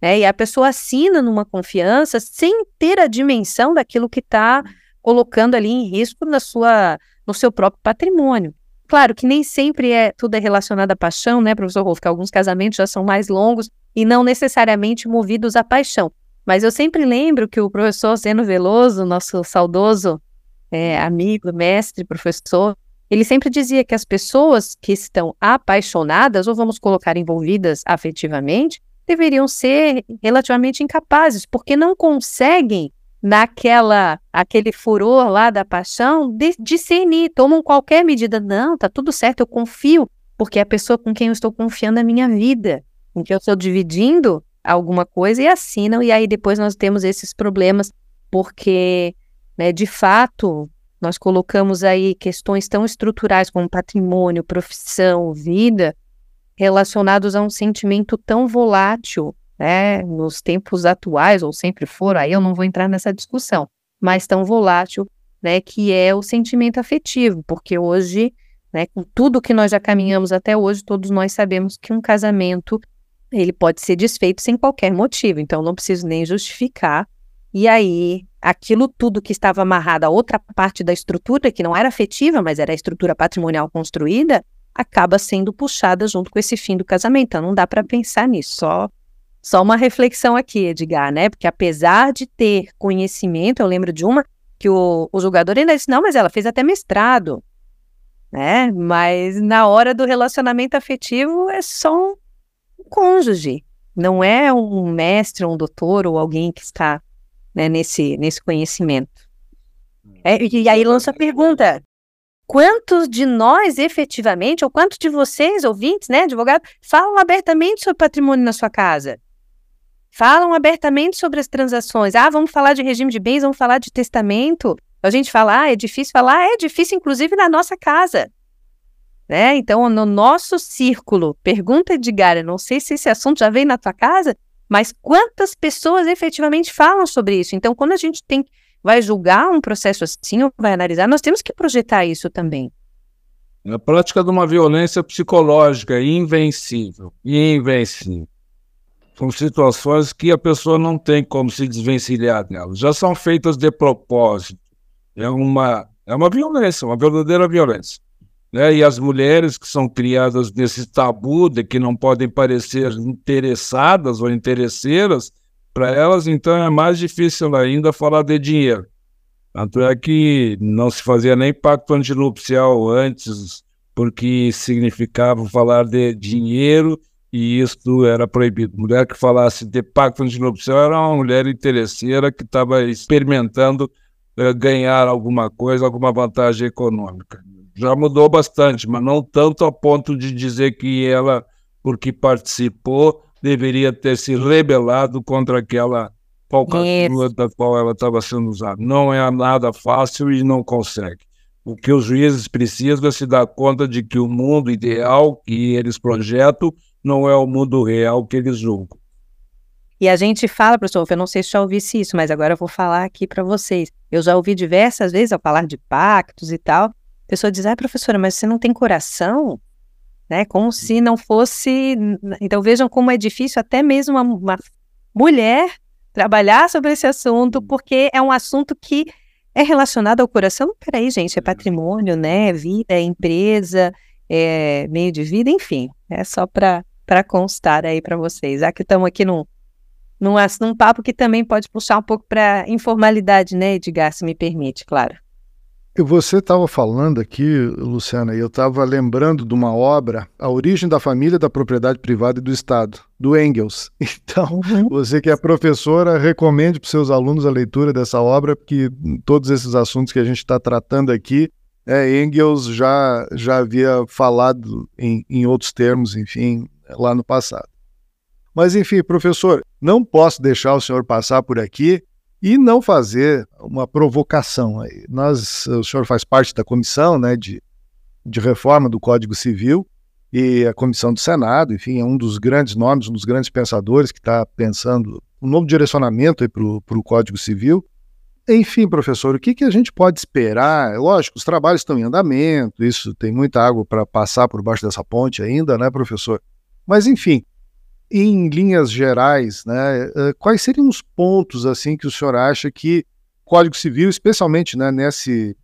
É, e a pessoa assina numa confiança sem ter a dimensão daquilo que está colocando ali em risco na sua no seu próprio patrimônio. Claro que nem sempre é tudo é relacionado à paixão, né, professor Rolf? Que alguns casamentos já são mais longos e não necessariamente movidos à paixão. Mas eu sempre lembro que o professor Zeno Veloso, nosso saudoso é, amigo, mestre, professor, ele sempre dizia que as pessoas que estão apaixonadas, ou vamos colocar envolvidas afetivamente, deveriam ser relativamente incapazes, porque não conseguem naquela aquele furor lá da paixão, de, discernir, tomam qualquer medida. Não, tá tudo certo, eu confio, porque é a pessoa com quem eu estou confiando a minha vida, em que eu estou dividindo alguma coisa e assinam, e aí depois nós temos esses problemas, porque, né, de fato, nós colocamos aí questões tão estruturais como patrimônio, profissão, vida, relacionados a um sentimento tão volátil, né, nos tempos atuais, ou sempre foram, aí eu não vou entrar nessa discussão, mas tão volátil, né, que é o sentimento afetivo, porque hoje, né, com tudo que nós já caminhamos até hoje, todos nós sabemos que um casamento, ele pode ser desfeito sem qualquer motivo, então não preciso nem justificar, e aí, aquilo tudo que estava amarrado a outra parte da estrutura, que não era afetiva, mas era a estrutura patrimonial construída, acaba sendo puxada junto com esse fim do casamento. Então, não dá para pensar nisso, só só uma reflexão aqui, Edgar, né? Porque apesar de ter conhecimento, eu lembro de uma que o, o julgador ainda disse, não, mas ela fez até mestrado, né? Mas na hora do relacionamento afetivo é só um cônjuge, não é um mestre, um doutor ou alguém que está né, nesse, nesse conhecimento. É, e aí lança a pergunta: quantos de nós efetivamente, ou quantos de vocês, ouvintes, né, advogados, falam abertamente sobre patrimônio na sua casa? Falam abertamente sobre as transações. Ah, vamos falar de regime de bens, vamos falar de testamento. A gente fala, ah, é difícil falar, é difícil, inclusive na nossa casa. Né? Então, no nosso círculo, pergunta Edgar, eu não sei se esse assunto já veio na tua casa, mas quantas pessoas efetivamente falam sobre isso? Então, quando a gente tem, vai julgar um processo assim, ou vai analisar, nós temos que projetar isso também. A prática de uma violência psicológica invencível, invencível. São situações que a pessoa não tem como se desvencilhar delas. Já são feitas de propósito. É uma, é uma violência, uma verdadeira violência. Né? E as mulheres que são criadas nesse tabu de que não podem parecer interessadas ou interesseiras, para elas, então, é mais difícil ainda falar de dinheiro. Tanto é que não se fazia nem pacto antinupcial antes porque significava falar de dinheiro e isso era proibido. Mulher que falasse de pacto antinupcial era uma mulher interesseira que estava experimentando uh, ganhar alguma coisa, alguma vantagem econômica. Já mudou bastante, mas não tanto a ponto de dizer que ela, porque participou, deveria ter se rebelado contra aquela falcatrua da qual ela estava sendo usada. Não é nada fácil e não consegue. O que os juízes precisam é se dar conta de que o mundo ideal que eles projetam não é o mundo real que eles julgam. E a gente fala, professor, eu não sei se já ouvisse isso, mas agora eu vou falar aqui para vocês. Eu já ouvi diversas vezes ao falar de pactos e tal, a pessoa diz, ah, professora, mas você não tem coração? Né? Como se não fosse. Então vejam como é difícil até mesmo uma, uma mulher trabalhar sobre esse assunto, porque é um assunto que é relacionado ao coração. Peraí, gente, é patrimônio, né? Vida, é empresa, é meio de vida, enfim. É só para constar aí para vocês. Aqui estamos aqui num, num, num papo que também pode puxar um pouco para informalidade, né, Edgar, se me permite, claro. Você estava falando aqui, Luciana, e eu estava lembrando de uma obra, A Origem da Família, da Propriedade Privada e do Estado, do Engels. Então, uhum. você que é professora, recomende para os seus alunos a leitura dessa obra, porque todos esses assuntos que a gente está tratando aqui, é, Engels já, já havia falado em, em outros termos, enfim, lá no passado. Mas, enfim, professor, não posso deixar o senhor passar por aqui e não fazer uma provocação. Nós, o senhor faz parte da comissão né, de, de reforma do Código Civil e a comissão do Senado, enfim, é um dos grandes nomes, um dos grandes pensadores que está pensando um novo direcionamento para o Código Civil. Enfim, professor, o que, que a gente pode esperar? Lógico, os trabalhos estão em andamento, isso tem muita água para passar por baixo dessa ponte ainda, né, professor? Mas, enfim, em linhas gerais, né, eh, quais seriam os pontos assim que o senhor acha que o Código Civil, especialmente né, nesse,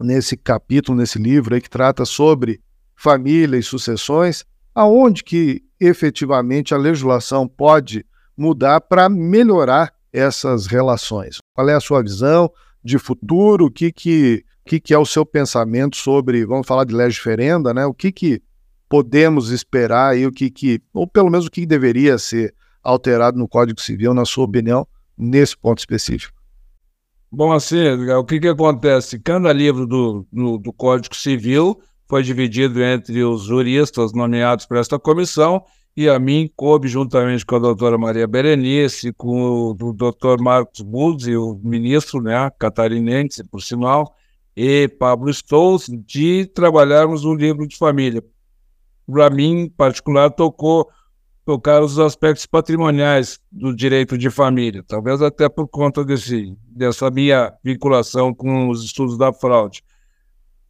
nesse capítulo, nesse livro aí que trata sobre família e sucessões, aonde que efetivamente a legislação pode mudar para melhorar essas relações? Qual é a sua visão de futuro? O que que, que, que é o seu pensamento sobre, vamos falar de lei diferenda, né? O que que podemos esperar e o que, que, ou pelo menos o que deveria ser alterado no Código Civil, na sua opinião, nesse ponto específico? Bom, assim, o que, que acontece? Cada livro do, do, do Código Civil foi dividido entre os juristas nomeados para esta comissão e a mim coube, juntamente com a doutora Maria Berenice, com o doutor Marcos Buzzi, o ministro né, catarinense, por sinal, e Pablo Stolz, de trabalharmos um livro de família para mim, em particular, tocou tocar os aspectos patrimoniais do direito de família, talvez até por conta desse, dessa minha vinculação com os estudos da fraude.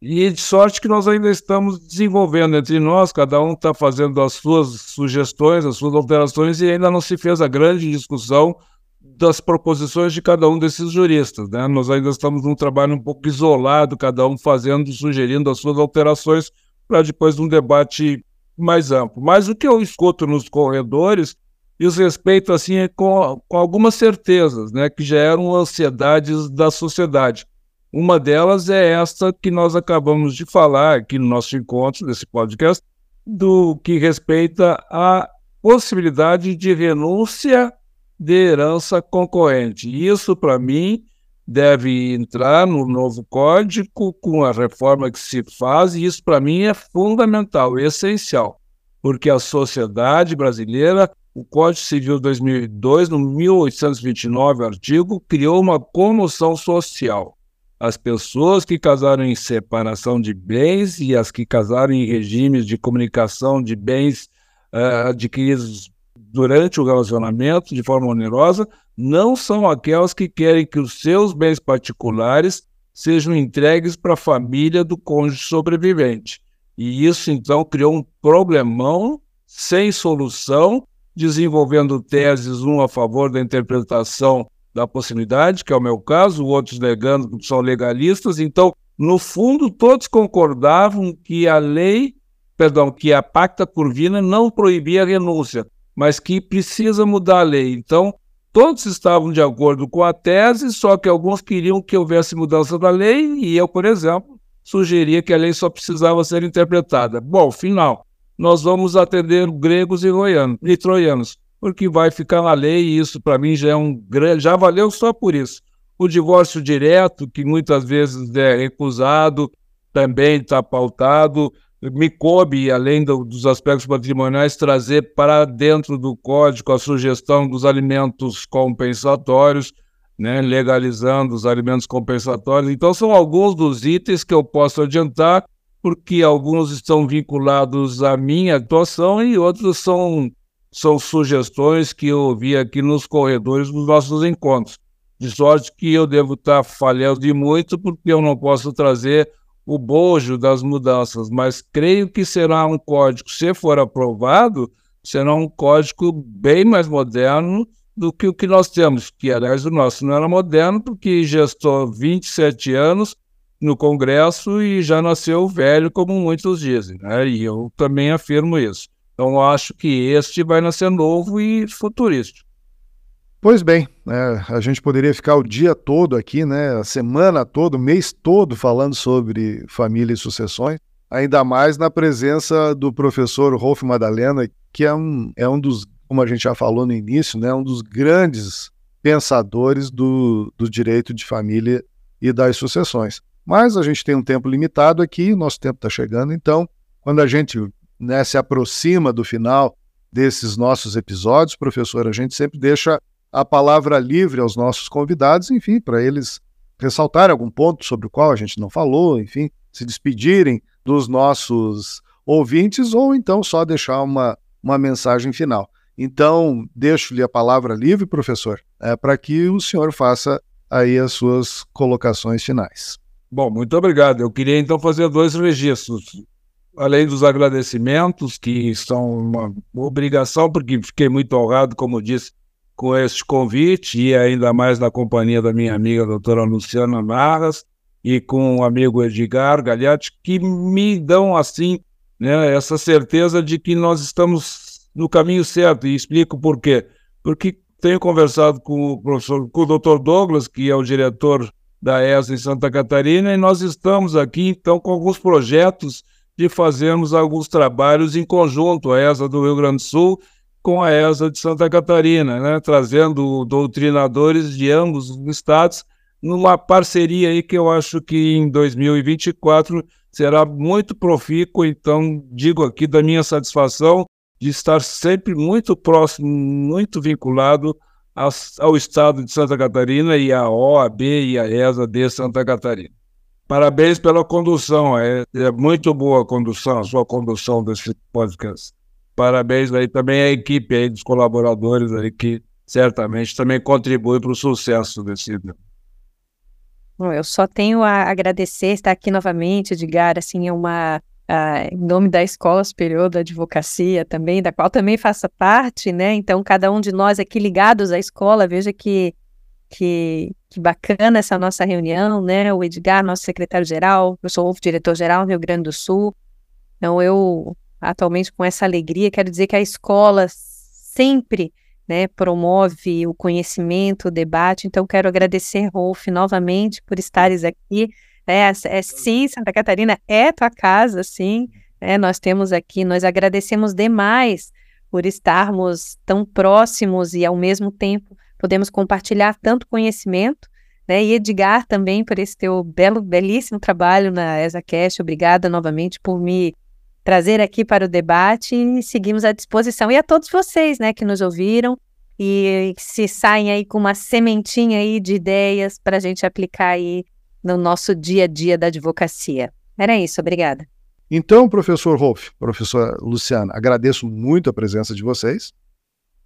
E de sorte que nós ainda estamos desenvolvendo entre nós, cada um está fazendo as suas sugestões, as suas alterações, e ainda não se fez a grande discussão das proposições de cada um desses juristas. Né? Nós ainda estamos num trabalho um pouco isolado, cada um fazendo, sugerindo as suas alterações, para depois um debate mais amplo. Mas o que eu escuto nos corredores diz respeito assim é com, com algumas certezas, né, que já eram ansiedades da sociedade. Uma delas é esta que nós acabamos de falar aqui no nosso encontro, nesse podcast, do que respeita à possibilidade de renúncia de herança concorrente. Isso, para mim, deve entrar no novo código com a reforma que se faz, e isso para mim é fundamental, essencial, porque a sociedade brasileira, o Código Civil 2002, no 1829 artigo, criou uma comoção social. As pessoas que casaram em separação de bens e as que casaram em regimes de comunicação de bens uh, adquiridos durante o relacionamento de forma onerosa não são aquelas que querem que os seus bens particulares sejam entregues para a família do cônjuge sobrevivente. E isso então criou um problemão sem solução, desenvolvendo teses, um a favor da interpretação da possibilidade, que é o meu caso, outros negando que são legalistas. Então, no fundo, todos concordavam que a lei, perdão, que a pacta curvina não proibia a renúncia, mas que precisa mudar a lei. Então, todos estavam de acordo com a tese, só que alguns queriam que houvesse mudança da lei, e eu, por exemplo, sugeria que a lei só precisava ser interpretada. Bom, final, nós vamos atender gregos e, roianos, e troianos, porque vai ficar na lei e isso para mim já é um grande, já valeu só por isso. O divórcio direto, que muitas vezes é recusado, também está pautado. Me coube, além do, dos aspectos patrimoniais, trazer para dentro do código a sugestão dos alimentos compensatórios, né, legalizando os alimentos compensatórios. Então, são alguns dos itens que eu posso adiantar, porque alguns estão vinculados à minha atuação e outros são, são sugestões que eu ouvi aqui nos corredores dos nossos encontros. De sorte que eu devo estar falhando de muito, porque eu não posso trazer o bojo das mudanças, mas creio que será um código, se for aprovado, será um código bem mais moderno do que o que nós temos, que aliás o nosso não era moderno, porque gestou 27 anos no Congresso e já nasceu velho, como muitos dizem, né? e eu também afirmo isso. Então acho que este vai nascer novo e futurístico. Pois bem, é, a gente poderia ficar o dia todo aqui, né, a semana toda, o mês todo falando sobre família e sucessões, ainda mais na presença do professor Rolf Madalena, que é um, é um dos, como a gente já falou no início, né, um dos grandes pensadores do, do direito de família e das sucessões. Mas a gente tem um tempo limitado aqui, nosso tempo está chegando, então, quando a gente né, se aproxima do final desses nossos episódios, professor, a gente sempre deixa a palavra livre aos nossos convidados, enfim, para eles ressaltarem algum ponto sobre o qual a gente não falou, enfim, se despedirem dos nossos ouvintes ou então só deixar uma, uma mensagem final. Então, deixo-lhe a palavra livre, professor, é, para que o senhor faça aí as suas colocações finais. Bom, muito obrigado. Eu queria então fazer dois registros. Além dos agradecimentos, que são uma obrigação, porque fiquei muito honrado, como disse, com este convite e ainda mais na companhia da minha amiga doutora Luciana Marras e com o amigo Edgar Galhati, que me dão assim né, essa certeza de que nós estamos no caminho certo e explico por quê. Porque tenho conversado com o professor, com o doutor Douglas, que é o diretor da ESA em Santa Catarina, e nós estamos aqui então com alguns projetos de fazermos alguns trabalhos em conjunto, a ESA do Rio Grande do Sul com a ESA de Santa Catarina, né, trazendo doutrinadores de ambos os estados numa parceria aí que eu acho que em 2024 será muito profícuo, então digo aqui da minha satisfação de estar sempre muito próximo, muito vinculado ao estado de Santa Catarina e à OAB e à ESA de Santa Catarina. Parabéns pela condução, é, é muito boa a condução, a sua condução desse podcast parabéns aí também à equipe aí dos colaboradores aí que certamente também contribui para o sucesso desse eu só tenho a agradecer estar aqui novamente, Edgar, assim, é uma uh, em nome da Escola Superior da Advocacia também, da qual também faça parte, né? Então, cada um de nós aqui ligados à escola, veja que que, que bacana essa nossa reunião, né? O Edgar, nosso secretário-geral, eu sou o diretor-geral do Rio Grande do Sul. Então, eu atualmente com essa alegria. Quero dizer que a escola sempre né, promove o conhecimento, o debate. Então, quero agradecer, Rolf, novamente por estares aqui. É, é, sim, Santa Catarina é tua casa, sim. É, nós temos aqui, nós agradecemos demais por estarmos tão próximos e, ao mesmo tempo, podemos compartilhar tanto conhecimento. Né? E Edgar também por esse teu belo, belíssimo trabalho na ESACast. Obrigada novamente por me trazer aqui para o debate e seguimos à disposição. E a todos vocês, né, que nos ouviram e se saem aí com uma sementinha aí de ideias para a gente aplicar aí no nosso dia a dia da advocacia. Era isso, obrigada. Então, professor Rolf, professora Luciana, agradeço muito a presença de vocês.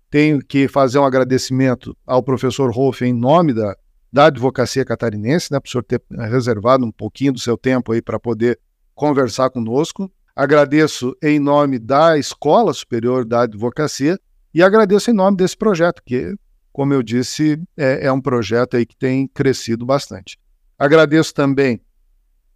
Tenho que fazer um agradecimento ao professor Rolf em nome da, da advocacia catarinense, né, por senhor ter reservado um pouquinho do seu tempo aí para poder conversar conosco. Agradeço em nome da Escola Superior da Advocacia e agradeço em nome desse projeto, que, como eu disse, é, é um projeto aí que tem crescido bastante. Agradeço também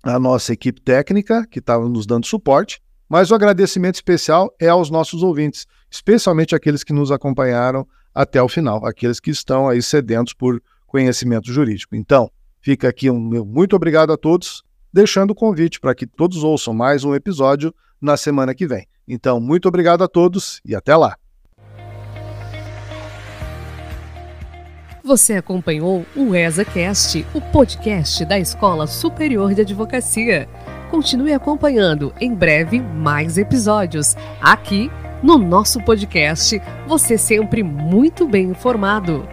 a nossa equipe técnica, que estava nos dando suporte, mas o agradecimento especial é aos nossos ouvintes, especialmente aqueles que nos acompanharam até o final, aqueles que estão aí sedentos por conhecimento jurídico. Então, fica aqui um meu muito obrigado a todos deixando o convite para que todos ouçam mais um episódio na semana que vem. Então, muito obrigado a todos e até lá! Você acompanhou o ESACast, o podcast da Escola Superior de Advocacia. Continue acompanhando em breve mais episódios. Aqui no nosso podcast, você sempre muito bem informado.